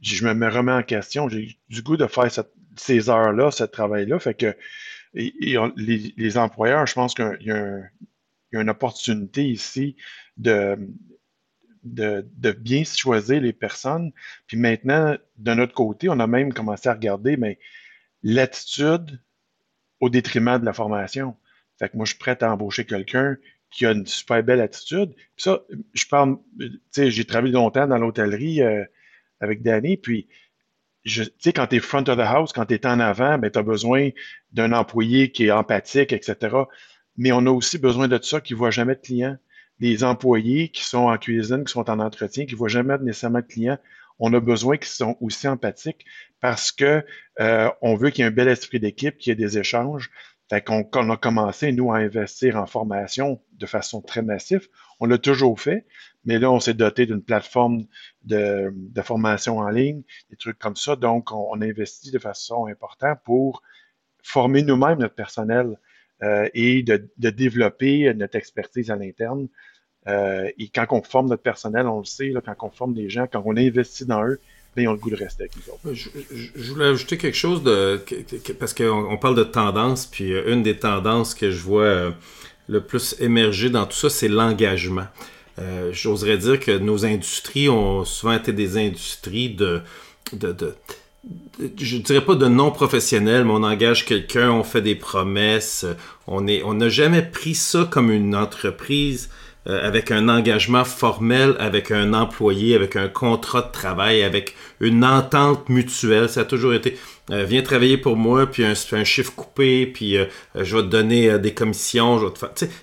je me remets en question. J'ai du goût de faire ces heures-là, ce travail-là. Fait que les, employeurs, je pense qu'il y, a une opportunité ici de, de, bien choisir les personnes. Puis maintenant, de notre côté, on a même commencé à regarder mais l'attitude au détriment de la formation. Fait que moi, je suis prêt à embaucher quelqu'un qui a une super belle attitude. Puis ça, je parle, tu sais, j'ai travaillé longtemps dans l'hôtellerie. Euh, avec Danny. Puis, tu sais, quand tu es front of the house, quand tu es en avant, ben, tu as besoin d'un employé qui est empathique, etc. Mais on a aussi besoin de ça qui ne voit jamais de clients. Les employés qui sont en cuisine, qui sont en entretien, qui ne voient jamais nécessairement de clients, on a besoin qu'ils soient aussi empathiques parce que euh, on veut qu'il y ait un bel esprit d'équipe, qu'il y ait des échanges. Fait qu'on on a commencé, nous, à investir en formation de façon très massive. On l'a toujours fait, mais là, on s'est doté d'une plateforme de, formation en ligne, des trucs comme ça. Donc, on, on investit de façon importante pour former nous-mêmes notre personnel euh, et de, développer notre expertise à l'interne. Euh, et quand on forme notre personnel, on le sait, quand on forme des gens, quand on investit dans eux, ben, ils ont le goût de rester avec nous autres. Je, voulais ajouter quelque chose de parce qu'on parle de tendance, puis euh, une des tendances que je vois le plus émerger dans tout ça, c'est l'engagement. Euh, j'oserais dire que nos industries ont souvent été des industries de je dirais pas de non professionnels, mais on engage quelqu'un, on fait des promesses, on est, on n'a jamais pris ça comme une entreprise euh, avec un engagement formel, avec un employé, avec un contrat de travail, avec une entente mutuelle. Ça a toujours été euh, viens travailler pour moi, puis un, un chiffre coupé, puis euh, je vais te donner des commissions.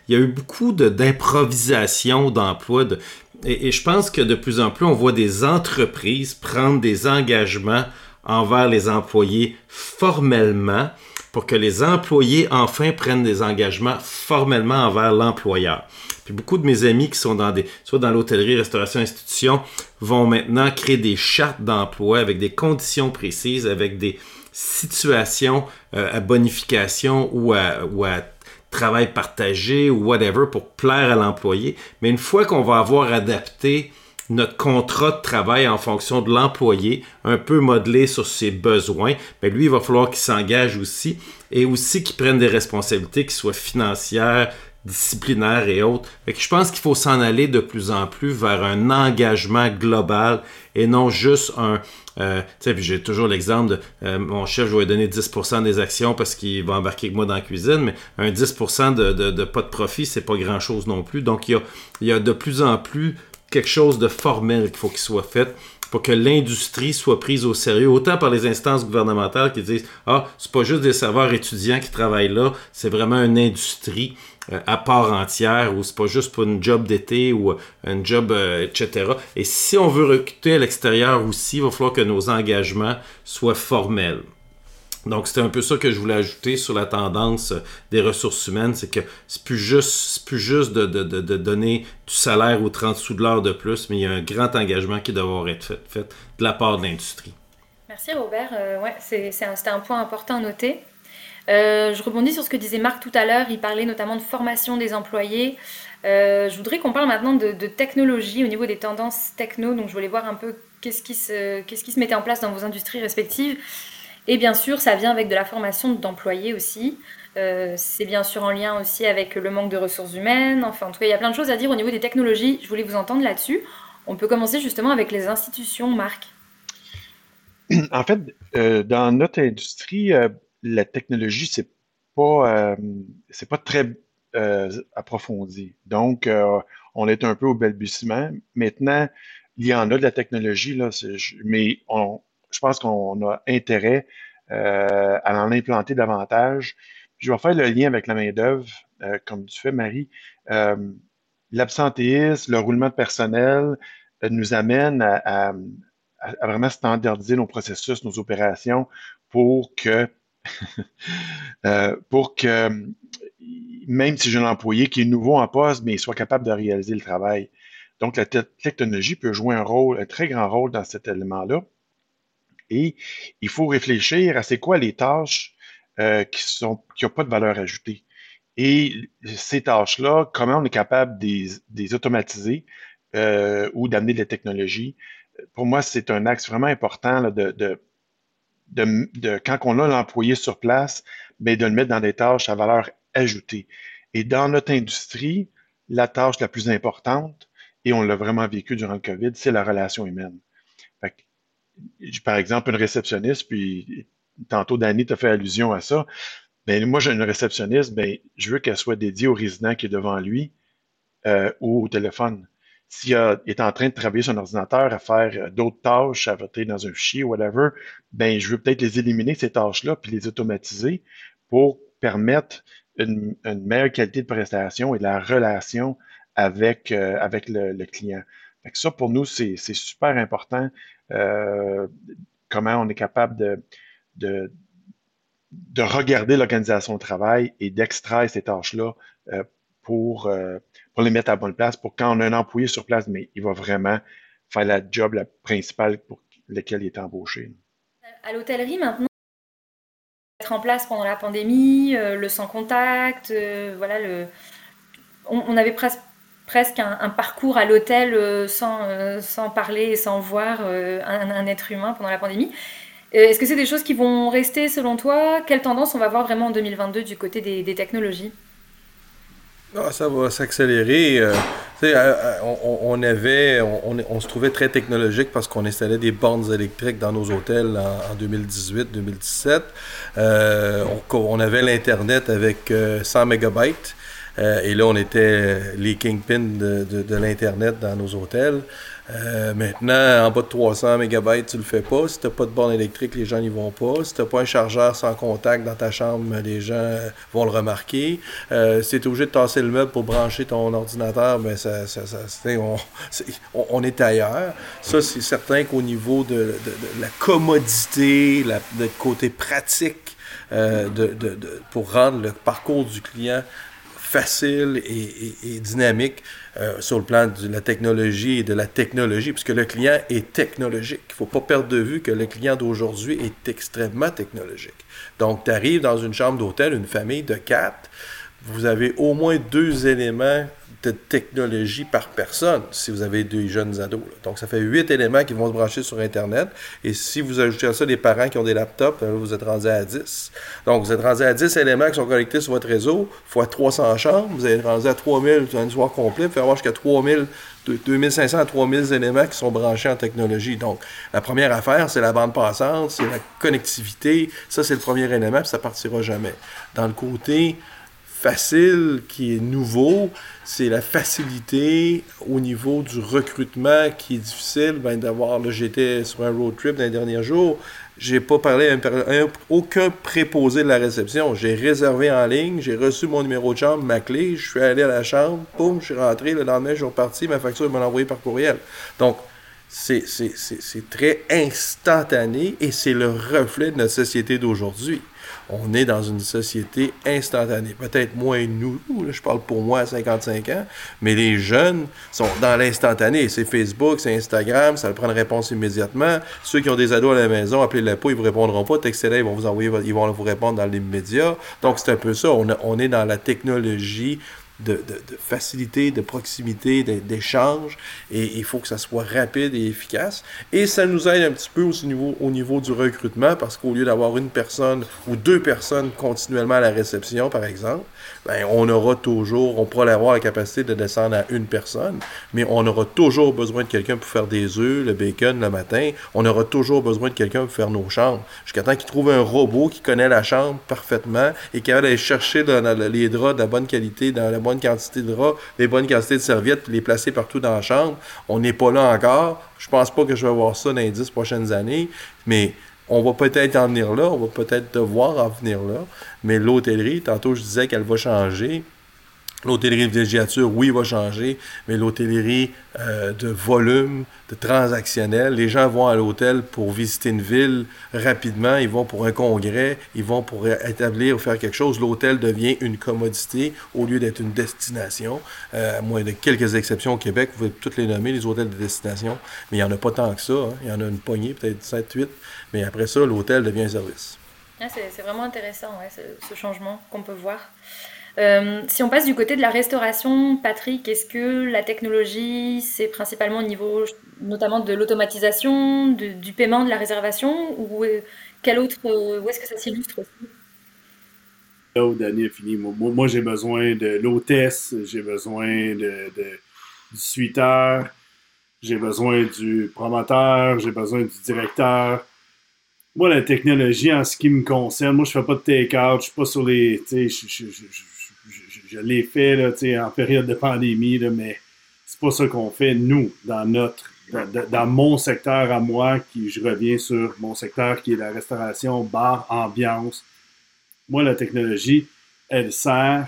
Il y a eu beaucoup d'improvisation d'emploi. De... Et, et, je pense que de plus en plus, on voit des entreprises prendre des engagements envers les employés formellement pour que les employés enfin prennent des engagements formellement envers l'employeur. Puis beaucoup de mes amis qui sont dans des, soit dans l'hôtellerie, restauration, institution, vont maintenant créer des chartes d'emploi avec des conditions précises, avec des situations euh, à bonification ou à, ou à travail partagé ou whatever pour plaire à l'employé. Mais une fois qu'on va avoir adapté notre contrat de travail en fonction de l'employé, un peu modelé sur ses besoins, mais lui, il va falloir qu'il s'engage aussi et aussi qu'il prenne des responsabilités qui soient financières, disciplinaires et autres. je pense qu'il faut s'en aller de plus en plus vers un engagement global et non juste un... Euh, tu sais, j'ai toujours l'exemple de euh, mon chef, je vais lui donner 10% des actions parce qu'il va embarquer avec moi dans la cuisine, mais un 10% de, de, pas de profit, c'est pas grand-chose non plus. Donc, il y a, il y a de plus en plus quelque chose de formel qu'il faut qu'il soit fait pour que l'industrie soit prise au sérieux, autant par les instances gouvernementales qui disent Ah, c'est pas juste des serveurs étudiants qui travaillent là, c'est vraiment une industrie euh, à part entière, ou c'est pas juste pour une job d'été ou euh, un job, euh, etc. Et si on veut recruter à l'extérieur aussi, il va falloir que nos engagements soient formels. Donc, c'était un peu ça que je voulais ajouter sur la tendance des ressources humaines, c'est que c'est plus juste, plus juste de, donner du salaire ou 30 sous de l'heure de plus, mais il y a un grand engagement qui doit être fait, de la part de l'industrie. Merci Robert. Euh, ouais, c'était un, point important à noter. Euh, je rebondis sur ce que disait Marc tout à l'heure. Il parlait notamment de formation des employés. Euh, je voudrais qu'on parle maintenant de, technologie au niveau des tendances techno. Donc, je voulais voir un peu qu'est-ce qui, se, qu'est-ce qui se mettait en place dans vos industries respectives. Et bien sûr, ça vient avec de la formation d'employés aussi. Euh, c'est bien sûr en lien aussi avec le manque de ressources humaines. Enfin, en tout cas, il y a plein de choses à dire au niveau des technologies. Je voulais vous entendre là-dessus. On peut commencer justement avec les institutions, Marc. En fait, euh, dans notre industrie, la technologie, c'est pas, c'est pas très euh, approfondie. Donc, euh, on est un peu au balbutiement. Maintenant, il y en a de la technologie, là, mais on, je pense qu'on a intérêt euh, à en implanter davantage. Je vais faire le lien avec la main-d'œuvre, comme tu fais, Marie. L'absentéisme, le roulement de personnel nous amène à, à, vraiment standardiser nos processus, nos opérations pour que [laughs] pour que même si j'ai un employé qui est nouveau en poste, mais il soit capable de réaliser le travail. Donc, la technologie peut jouer un rôle, un très grand rôle dans cet élément-là. Et il faut réfléchir à c'est quoi les tâches euh, qui qui n'ont pas de valeur ajoutée. Et ces tâches-là, comment on est capable de les automatiser euh, ou d'amener de la technologie. Pour moi, c'est un axe vraiment important de, quand on a l'employé sur place, mais de le mettre dans des tâches à valeur ajouter. Et dans notre industrie, la tâche la plus importante, et on l'a vraiment vécu durant le COVID, c'est la relation humaine. Par exemple, une réceptionniste, puis tantôt Danny t'a fait allusion à ça. Ben, moi, j'ai une réceptionniste, ben, je veux qu'elle soit dédiée au résident qui est devant lui euh, ou au téléphone. S'il est en train de travailler sur un ordinateur, à faire euh, d'autres tâches, à voter dans un fichier, whatever, ben, je veux peut-être les éliminer, ces tâches-là, puis les automatiser pour permettre une, meilleure qualité de prestation et de la relation avec, euh, avec le, client. ça, pour nous, c'est super important. Euh, comment on est capable de, de, de regarder l'organisation de travail et d'extraire ces tâches-là euh, pour, pour les mettre à bonne place, pour quand on a un employé sur place, mais il va vraiment faire la job la principale pour laquelle il est embauché. À l'hôtellerie, maintenant, en place pendant la pandémie, euh, le sans contact, euh, voilà, le... on, avait presque presque un, parcours à l'hôtel euh, sans, sans parler et sans voir un, être humain pendant la pandémie. Est-ce que c'est des choses qui vont rester selon toi? Quelle tendance on va voir vraiment en 2022 du côté des technologies? Ah, ça va s'accélérer. Euh, euh, euh, on, avait, on, se trouvait très technologique parce qu'on installait des bornes électriques dans nos hôtels en, 2018-2017. on, avait l'Internet avec 100 mégabytes. Et là, on était les kingpins de, l'Internet dans nos hôtels. Euh, maintenant, en bas de 300 MB, tu le fais pas. Si tu n'as pas de borne électrique, les gens n'y vont pas. Si tu n'as pas un chargeur sans contact dans ta chambre, les gens vont le remarquer. Euh, si tu es obligé de tasser le meuble pour brancher ton ordinateur, ben ça, ça, ça on, est, ailleurs. Ça, c'est certain qu'au niveau de, la commodité, la, de côté pratique, euh, pour rendre le parcours du client facile et, dynamique euh, sur le plan de la technologie et de la technologie, puisque le client est technologique. Il ne faut pas perdre de vue que le client d'aujourd'hui est extrêmement technologique. Donc, tu arrives dans une chambre d'hôtel, une famille de quatre, vous avez au moins deux éléments de technologie par personne si vous avez deux jeunes ados. Donc, ça fait huit éléments qui vont se brancher sur Internet. Et si vous ajoutez à ça des parents qui ont des laptops, vous êtes rendu à 10. Donc, vous êtes rendu à 10 éléments qui sont connectés sur votre réseau, fois 300 chambres. Vous êtes rendu à 3000 un soir complet. Vous avoir jusqu'à 3000 2500 à 3000 éléments qui sont branchés en technologie. Donc, la première affaire, c'est la bande passante, c'est la connectivité. Ça, c'est le premier élément, puis ça partira jamais. Dans le côté facile qui est nouveau, c'est la facilité au niveau du recrutement qui est difficile. Ben, d'avoir, là, j'étais sur un road trip dans les derniers jours, j'ai pas parlé à aucun préposé de la réception. J'ai réservé en ligne, j'ai reçu mon numéro de chambre, ma clé, je suis allé à la chambre, boum, je suis rentré, le lendemain, je suis reparti, ma facture m'a envoyée par courriel. Donc, c'est très instantané et c'est le reflet de notre société d'aujourd'hui on est dans une société instantanée. Peut-être moins nous, je parle pour moi à 55 ans, mais les jeunes sont dans l'instantané. C'est Facebook, c'est Instagram, ça prend une réponse immédiatement. Ceux qui ont des ados à la maison, appelez-les pas, ils vous répondront pas. Textez-les, ils vont vous envoyer, ils vont vous répondre dans les médias. Donc c'est un peu ça. On, est dans la technologie de, facilité, de proximité, d'échange, et il faut que ça soit rapide et efficace. Et ça nous aide un petit peu aussi au niveau, au niveau du recrutement, parce qu'au lieu d'avoir une personne ou deux personnes continuellement à la réception, par exemple, ben, on aura toujours, on pourra avoir la capacité de descendre à une personne, mais on aura toujours besoin de quelqu'un pour faire des œufs, le bacon le matin, on aura toujours besoin de quelqu'un pour faire nos chambres. Jusqu'à temps qu'il trouve un robot qui connaît la chambre parfaitement et qui va aller chercher les draps de la bonne qualité, dans la bonne quantité de draps, les bonnes quantités de serviettes, les placer partout dans la chambre. On n'est pas là encore. Je pense pas que je vais voir ça dans les dix prochaines années, mais on va peut-être en venir là, on va peut-être devoir en venir là, mais l'hôtellerie, tantôt je disais qu'elle va changer. L'hôtellerie de villégiature, oui, va changer, mais l'hôtellerie euh, de volume, de transactionnel, les gens vont à l'hôtel pour visiter une ville rapidement, ils vont pour un congrès, ils vont pour établir ou faire quelque chose. L'hôtel devient une commodité au lieu d'être une destination. Euh, à moins de quelques exceptions au Québec, vous pouvez toutes les nommer, les hôtels de destination, mais il n'y en a pas tant que ça. Hein. Il y en a une poignée, peut-être 7, 8, mais après ça, l'hôtel devient un service. Ah, c'est vraiment intéressant, ce changement qu'on peut voir. Euh, si on passe du côté de la restauration, Patrick, est-ce que la technologie, c'est principalement au niveau notamment de l'automatisation, du paiement, de la réservation, ou euh, quel autre, euh, où est-ce que ça s'illustre aussi? Là où Danny a fini, moi, j'ai besoin de l'hôtesse, j'ai besoin du suiteur, j'ai besoin du promoteur, j'ai besoin du directeur. Moi, la technologie, en ce qui me concerne, moi, je fais pas de take-out, je suis pas sur les je l'ai fait là, en période de pandémie, là, mais c'est pas ça qu'on fait, nous, dans notre dans, mon secteur à moi, qui je reviens sur mon secteur qui est la restauration, bar, ambiance. Moi, la technologie, elle sert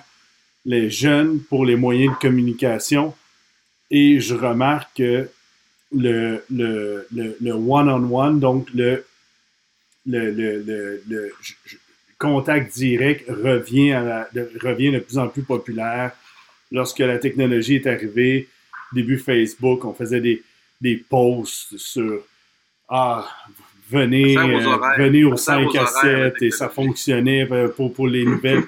les jeunes pour les moyens de communication. Et je remarque que le, le, le, one-on-one, donc le, le, le contact direct revient, à revient de plus en plus populaire. Lorsque la technologie est arrivée, début Facebook, on faisait des, des posts sur Ah, venez, euh, venez au 5 à 7 et ça fonctionnait pour, pour les nouvelles.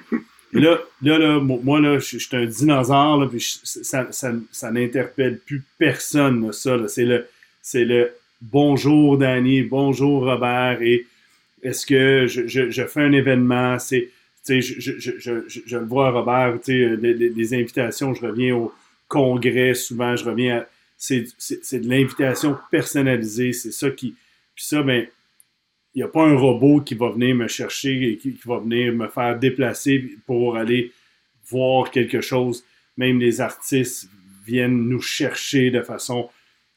là, là, là, moi, là, je, suis un dinosaure, là, puis ça, ça, ça n'interpelle plus personne, ça. C'est le, c'est le bonjour Danny, bonjour Robert, et est-ce que je, fais un événement? C'est, je, je, le vois, Robert, les, invitations, je reviens au congrès souvent, je reviens à. C'est, de l'invitation personnalisée, c'est ça qui. Puis ça, ben, il n'y a pas un robot qui va venir me chercher et qui, va venir me faire déplacer pour aller voir quelque chose. Même les artistes viennent nous chercher de façon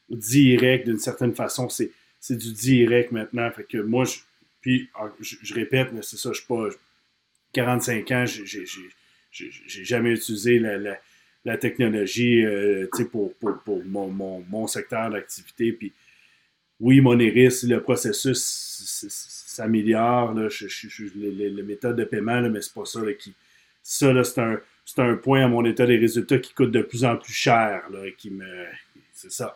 directe, d'une certaine façon. C'est, c'est du direct maintenant. Fait que moi, je, puis, ah, je, répète, mais c'est ça, je suis pas. 45 ans, j'ai jamais utilisé la, technologie euh, pour, mon, secteur d'activité. Puis, oui, mon iris, le processus s'améliore. La méthode de paiement, mais c'est pas ça qui. Ça, c'est un, point à mon état des résultats qui coûte de plus en plus cher. Qui me. C'est ça.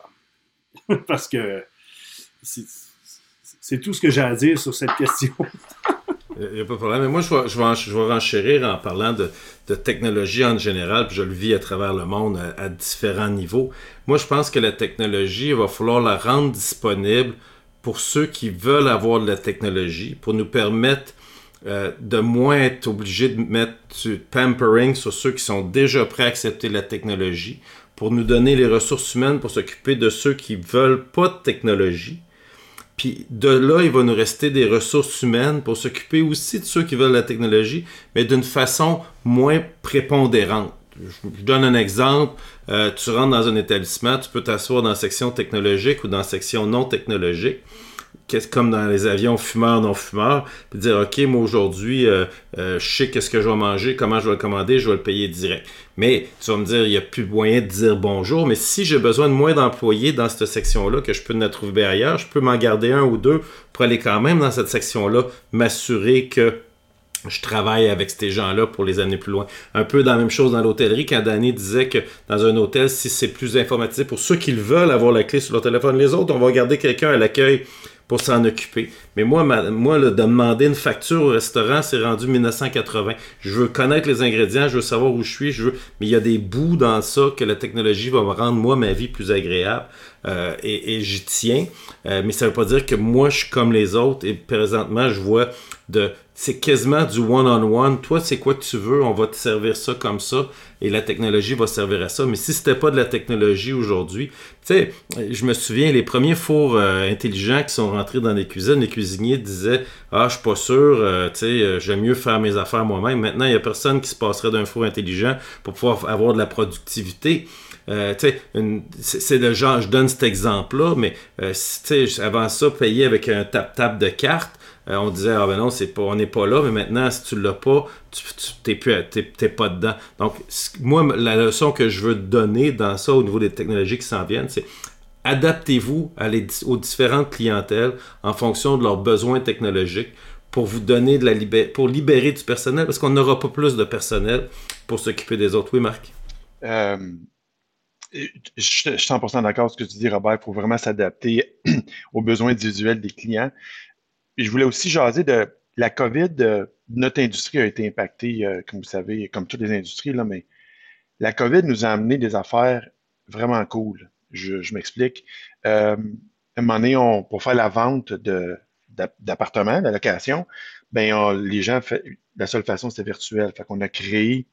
[laughs] Parce que c'est tout ce que j'ai à dire sur cette question. [laughs] Il n'y a pas de problème. Mais moi, je vais, je, vais, je vais renchérir en parlant de, technologie en général, puis je le vis à travers le monde à, différents niveaux. Moi, je pense que la technologie, il va falloir la rendre disponible pour ceux qui veulent avoir de la technologie, pour nous permettre euh, de moins être obligés de mettre du pampering sur ceux qui sont déjà prêts à accepter la technologie, pour nous donner les ressources humaines pour s'occuper de ceux qui veulent pas de technologie puis de là, il va nous rester des ressources humaines pour s'occuper aussi de ceux qui veulent la technologie, mais d'une façon moins prépondérante. Je donne un exemple. Euh, tu rentres dans un établissement, tu peux t'asseoir dans la section technologique ou dans la section non technologique comme dans les avions fumeurs, non fumeurs, puis dire OK, moi aujourd'hui, euh, euh, je sais qu'est-ce que je vais manger, comment je vais le commander, je vais le payer direct. Mais tu vas me dire, il n'y a plus moyen de dire bonjour, mais si j'ai besoin de moins d'employés dans cette section-là, que je peux en trouver ailleurs, je peux m'en garder un ou deux pour aller quand même dans cette section-là, m'assurer que je travaille avec ces gens-là pour les années plus loin. Un peu dans la même chose dans l'hôtellerie, quand Danny disait que dans un hôtel, si c'est plus informatisé pour ceux qui veulent avoir la clé sur leur téléphone, les autres, on va garder quelqu'un à l'accueil pour s'en occuper. Mais moi, moi de demander une facture au restaurant, c'est rendu 1980. Je veux connaître les ingrédients, je veux savoir où je suis, je veux... mais il y a des bouts dans ça que la technologie va me rendre, moi, ma vie plus agréable. Euh, et, j'y tiens. Euh, mais ça ne veut pas dire que moi, je suis comme les autres. Et présentement, je vois de... C'est quasiment du one-on-one. Toi, c'est quoi que tu veux? On va te servir ça comme ça. Et la technologie va servir à ça. Mais si c'était pas de la technologie aujourd'hui, tu sais, je me souviens, les premiers fours euh, intelligents qui sont rentrés dans les cuisines, les cuisiniers disaient Ah, je suis pas sûr, tu sais, j'aime mieux faire mes affaires moi-même. Maintenant, il n'y a personne qui se passerait d'un four intelligent pour pouvoir avoir de la productivité. Euh, c'est le genre, je donne cet exemple-là, mais euh, avant ça, payer avec un tap-tap de carte, euh, on disait, ah ben non, c'est pas, on n'est pas là, mais maintenant, si tu l'as pas, tu n'es pas dedans. Donc, moi, la leçon que je veux donner dans ça au niveau des technologies qui s'en viennent, c'est adaptez-vous aux différentes clientèles en fonction de leurs besoins technologiques pour vous donner de la libérer, pour libérer du personnel, parce qu'on n'aura pas plus de personnel pour s'occuper des autres. Oui, Marc? Je suis 100% d'accord avec ce que tu dis, Robert. Il faut vraiment s'adapter [clears throat] aux besoins individuels des clients. Je voulais aussi jaser de la COVID. Euh, notre industrie a été impactée, euh, comme vous savez, comme toutes les industries, là, mais la COVID nous a amené des affaires vraiment cool. Je, m'explique. Euh, à un moment donné, on, pour faire la vente d'appartements, de, location, ben, les gens, la seule façon, c'était virtuel. Fait qu'on a créé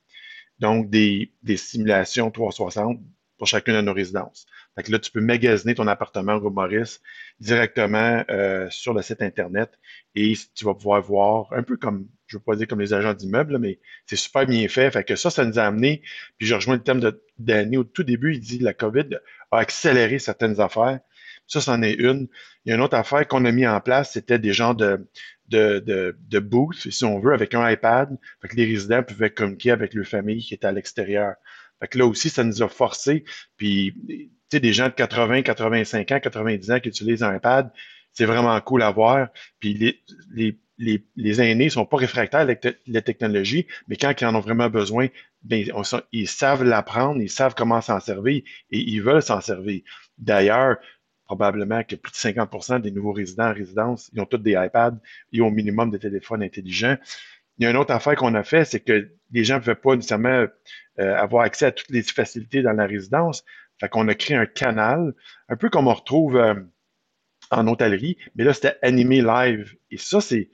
donc des simulations 360 pour chacune de nos résidences. Fait que là, tu peux magasiner ton appartement au Maurice directement euh, sur le site Internet et tu vas pouvoir voir un peu comme, je ne veux pas dire comme les agents d'immeubles, mais c'est super bien fait. Fait que ça, ça nous a amené, puis je rejoins le thème d'année au tout début, il dit la COVID a accéléré certaines affaires. Ça, c'en est une. Il y a une autre affaire qu'on a mis en place, c'était des genres de, de, de, de booths, si on veut, avec un iPad. Fait que les résidents pouvaient communiquer avec leur famille qui était à l'extérieur. Fait que là aussi, ça nous a forcé. Puis, sais, des gens de 80, 85 ans, 90 ans qui utilisent un iPad, c'est vraiment cool à voir. Puis les, les, les, aînés sont pas réfractaires à la technologie, mais quand ils en ont vraiment besoin, ben, ils savent l'apprendre, ils savent comment s'en servir et ils veulent s'en servir. D'ailleurs, probablement que plus de 50% des nouveaux résidents en résidence, ils ont tous des iPads, ont au minimum des téléphones intelligents. Il y a une autre affaire qu'on a fait, c'est que les gens ne pouvaient pas nécessairement euh, avoir accès à toutes les facilités dans la résidence. Fait qu'on a créé un canal, un peu comme on retrouve euh, en hôtellerie, mais là, c'était animé live. Et ça, c'est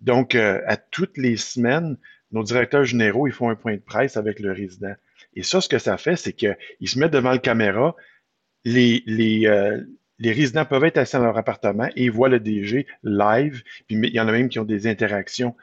donc euh, à toutes les semaines, nos directeurs généraux, ils font un point de presse avec le résident. Et ça, ce que ça fait, c'est qu'ils se mettent devant la caméra, les, les, les résidents peuvent être assis dans leur appartement et ils voient le DG live, puis il y en a même qui ont des interactions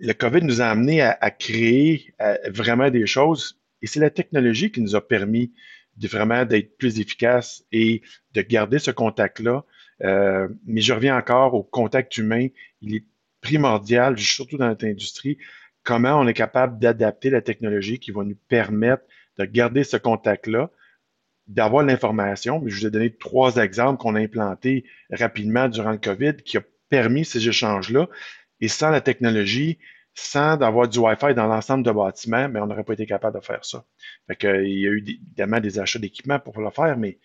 le COVID nous a amené à, créer vraiment des choses et c'est la technologie qui nous a permis de vraiment d'être plus efficace et de garder ce contact-là. Euh, mais je reviens encore au contact humain. Il est primordial, surtout dans notre industrie, comment on est capable d'adapter la technologie qui va nous permettre de garder ce contact-là, d'avoir l'information. Je vous ai donné trois exemples qu'on a implantés rapidement durant le COVID qui a permis ces échanges-là. Et sans la technologie, sans d'avoir du Wi-Fi dans l'ensemble de bâtiments, mais on n'aurait pas été capable de faire ça. Fait que, il y a eu évidemment des achats d'équipements pour le faire, mais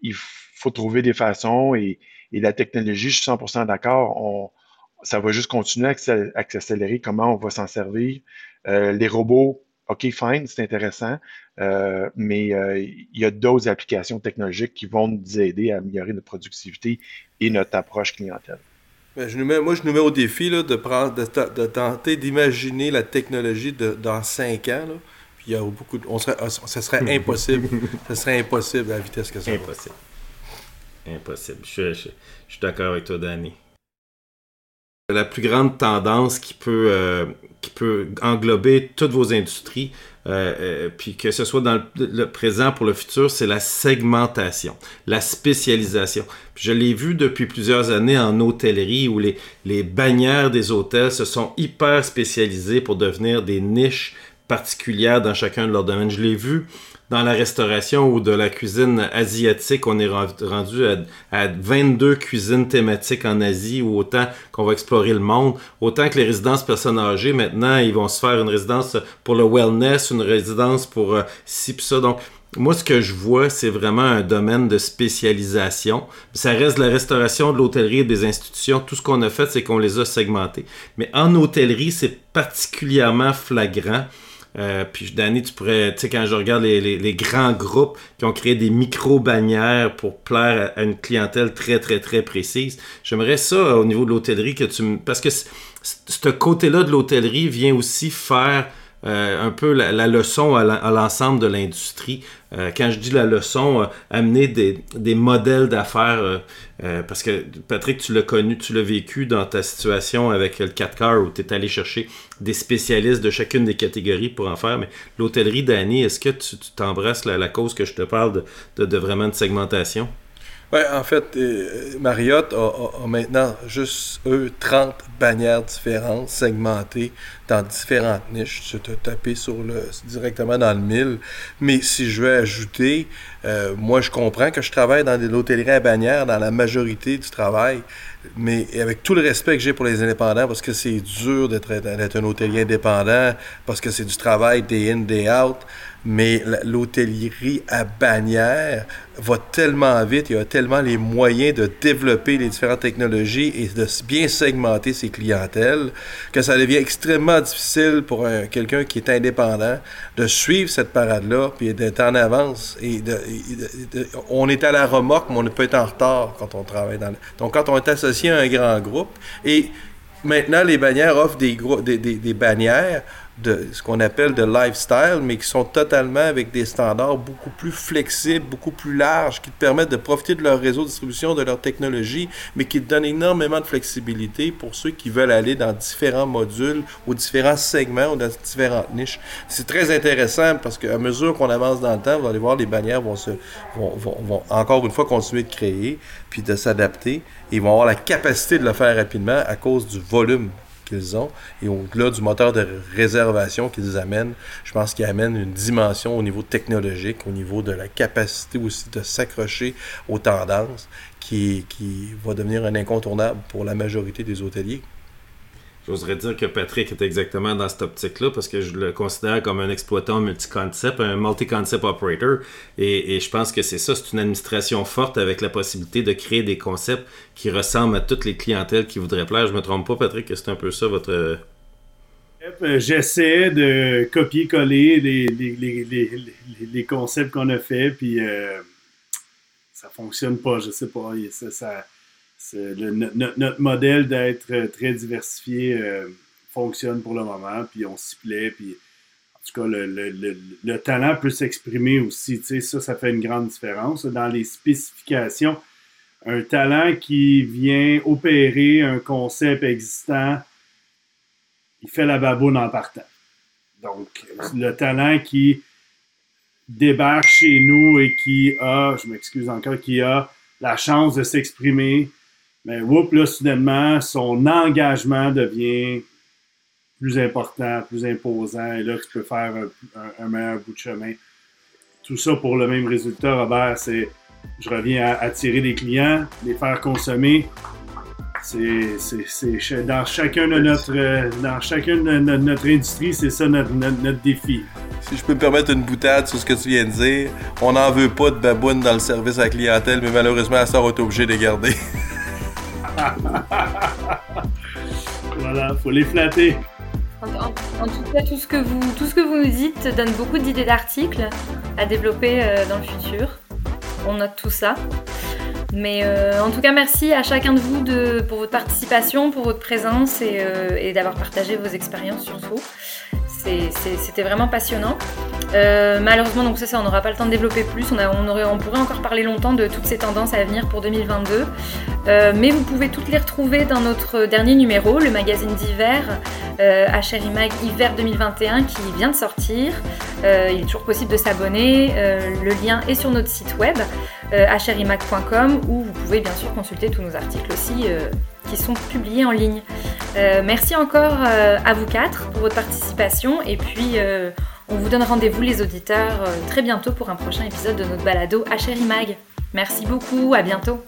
il faut trouver des façons et, la technologie, je suis 100% d'accord, ça va juste continuer à s'accélérer comment on va s'en servir. Euh, les robots, OK, fine, c'est intéressant, euh, mais euh, il y a d'autres applications technologiques qui vont nous aider à améliorer notre productivité et notre approche clientèle. Ben, je nous mets, moi, je nous mets au défi là, de, prendre, de, tenter d'imaginer la technologie de, dans cinq ans. Là. Puis il y a beaucoup de, on serait, ah, ça serait [laughs] impossible. ça serait impossible à la vitesse que ça Impossible. Impossible. Je, je, suis d'accord avec toi, Danny. La plus grande tendance qui peut, euh, qui peut englober toutes vos industries, euh, euh, puis que ce soit dans le, présent pour le futur, c'est la segmentation, la spécialisation. je l'ai vu depuis plusieurs années en hôtellerie où les, les bannières des hôtels se sont hyper spécialisées pour devenir des niches particulières dans chacun de leurs domaines. Je l'ai vu dans la restauration ou de la cuisine asiatique, on est rendu à, à 22 cuisines thématiques en Asie ou autant qu'on va explorer le monde, autant que les résidences personnes âgées, maintenant, ils vont se faire une résidence pour le wellness, une résidence pour euh, ci pis ça. Donc, moi, ce que je vois, c'est vraiment un domaine de spécialisation. Ça reste de la restauration, de l'hôtellerie des institutions. Tout ce qu'on a fait, c'est qu'on les a segmentés. Mais en hôtellerie, c'est particulièrement flagrant. Euh, puis Danny, tu pourrais, tu sais, quand je regarde les, grands groupes qui ont créé des micro-bannières pour plaire à, une clientèle très, très, très précise, j'aimerais ça au niveau de l'hôtellerie que tu Parce que ce côté-là de l'hôtellerie vient aussi faire euh, un peu la, leçon à l'ensemble de l'industrie. Euh, quand je dis la leçon, euh, amener des, des modèles d'affaires, parce que Patrick, tu l'as connu, tu l'as vécu dans ta situation avec le 4 car où tu es allé chercher des spécialistes de chacune des catégories pour en faire. Mais l'hôtellerie d'année, est-ce que tu t'embrasses la, la, cause que je te parle de, de vraiment de segmentation? Ouais, en fait, euh, Marriott a, maintenant juste, eux, 30 bannières différentes, segmentées dans différentes niches. Tu te taper sur le, directement dans le mille. Mais si je veux ajouter, euh, moi, je comprends que je travaille dans l'hôtellerie à bannières dans la majorité du travail, mais avec tout le respect que j'ai pour les indépendants, parce que c'est dur d'être un hôtelier indépendant, parce que c'est du travail day in, day out mais l'hôtellerie à bannière va tellement vite, il y a tellement les moyens de développer les différentes technologies et de bien segmenter ses clientèles que ça devient extrêmement difficile pour quelqu'un qui est indépendant de suivre cette parade-là puis d'être en avance. On est à la remorque, mais on peut être en retard quand on travaille dans Donc quand on est associé à un grand groupe et maintenant les bannières offrent des, des, des, des bannières de ce qu'on appelle de lifestyle, mais qui sont totalement avec des standards beaucoup plus flexibles, beaucoup plus larges, qui te permettent de profiter de leur réseau de distribution, de leur technologie, mais qui te donnent énormément de flexibilité pour ceux qui veulent aller dans différents modules ou différents segments ou dans différentes niches. C'est très intéressant parce qu'à mesure qu'on avance dans le temps, vous allez voir, les bannières vont, se, vont, vont, vont encore une fois continuer de créer, puis de s'adapter. Ils vont avoir la capacité de le faire rapidement à cause du volume qu'ils ont. Et au-delà du moteur de réservation qu'ils amènent, je pense qu'ils amènent une dimension au niveau technologique, au niveau de la capacité aussi de s'accrocher aux tendances qui, qui va devenir un incontournable pour la majorité des hôteliers. J'oserais dire que Patrick est exactement dans cette optique-là parce que je le considère comme un exploitant multi-concept, un multi-concept operator. Et, je pense que c'est ça, c'est une administration forte avec la possibilité de créer des concepts qui ressemblent à toutes les clientèles qui voudraient plaire. Je me trompe pas, Patrick, que c'est un peu ça votre. J'essaie de copier-coller les, concepts qu'on a faits, puis euh, ça fonctionne pas, je sais pas. Notre, modèle d'être euh, très diversifié euh, fonctionne pour le moment, puis on s'y plaît, puis en tout cas, le, talent peut s'exprimer aussi, tu sais, ça, ça fait une grande différence. Dans les spécifications, un talent qui vient opérer un concept existant, il fait la baboune en partant. Donc, le talent qui débarque chez nous et qui a, je m'excuse encore, qui a la chance de s'exprimer, mais whoop, là, soudainement, son engagement devient plus important, plus imposant, et là, tu peux faire un, meilleur bout de chemin. Tout ça pour le même résultat, Robert, c'est je reviens à attirer des clients, les faire consommer. C'est dans chacun de notre dans chacune de notre, industrie, c'est ça notre, notre, défi. Si je peux me permettre une boutade sur ce que tu viens de dire, on n'en veut pas de babounes dans le service à la clientèle, mais malheureusement, ça, on est obligé de les garder. [laughs] [laughs] voilà, faut les flatter. En, tout cas, tout ce, que vous, nous dites donne beaucoup d'idées d'articles à développer euh, dans le futur. On note tout ça. Mais euh, en tout cas, merci à chacun de vous pour votre participation, pour votre présence et, euh, et d'avoir partagé vos expériences surtout. C'était vraiment passionnant. Euh, malheureusement, donc ça, ça on n'aura pas le temps de développer plus. On, pourrait encore parler longtemps de toutes ces tendances à venir pour 2022. Euh, mais vous pouvez toutes les retrouver dans notre dernier numéro, le magazine d'hiver, euh, Mag Hiver 2021, qui vient de sortir. Euh, il est toujours possible de s'abonner. le lien est sur notre site web, hrimag.com, où vous pouvez bien sûr consulter tous nos articles aussi sont publiés en ligne. merci encore à vous quatre pour votre participation et puis On vous donne rendez-vous les auditeurs très bientôt pour un prochain épisode de notre balado HR Mag. Merci beaucoup, à bientôt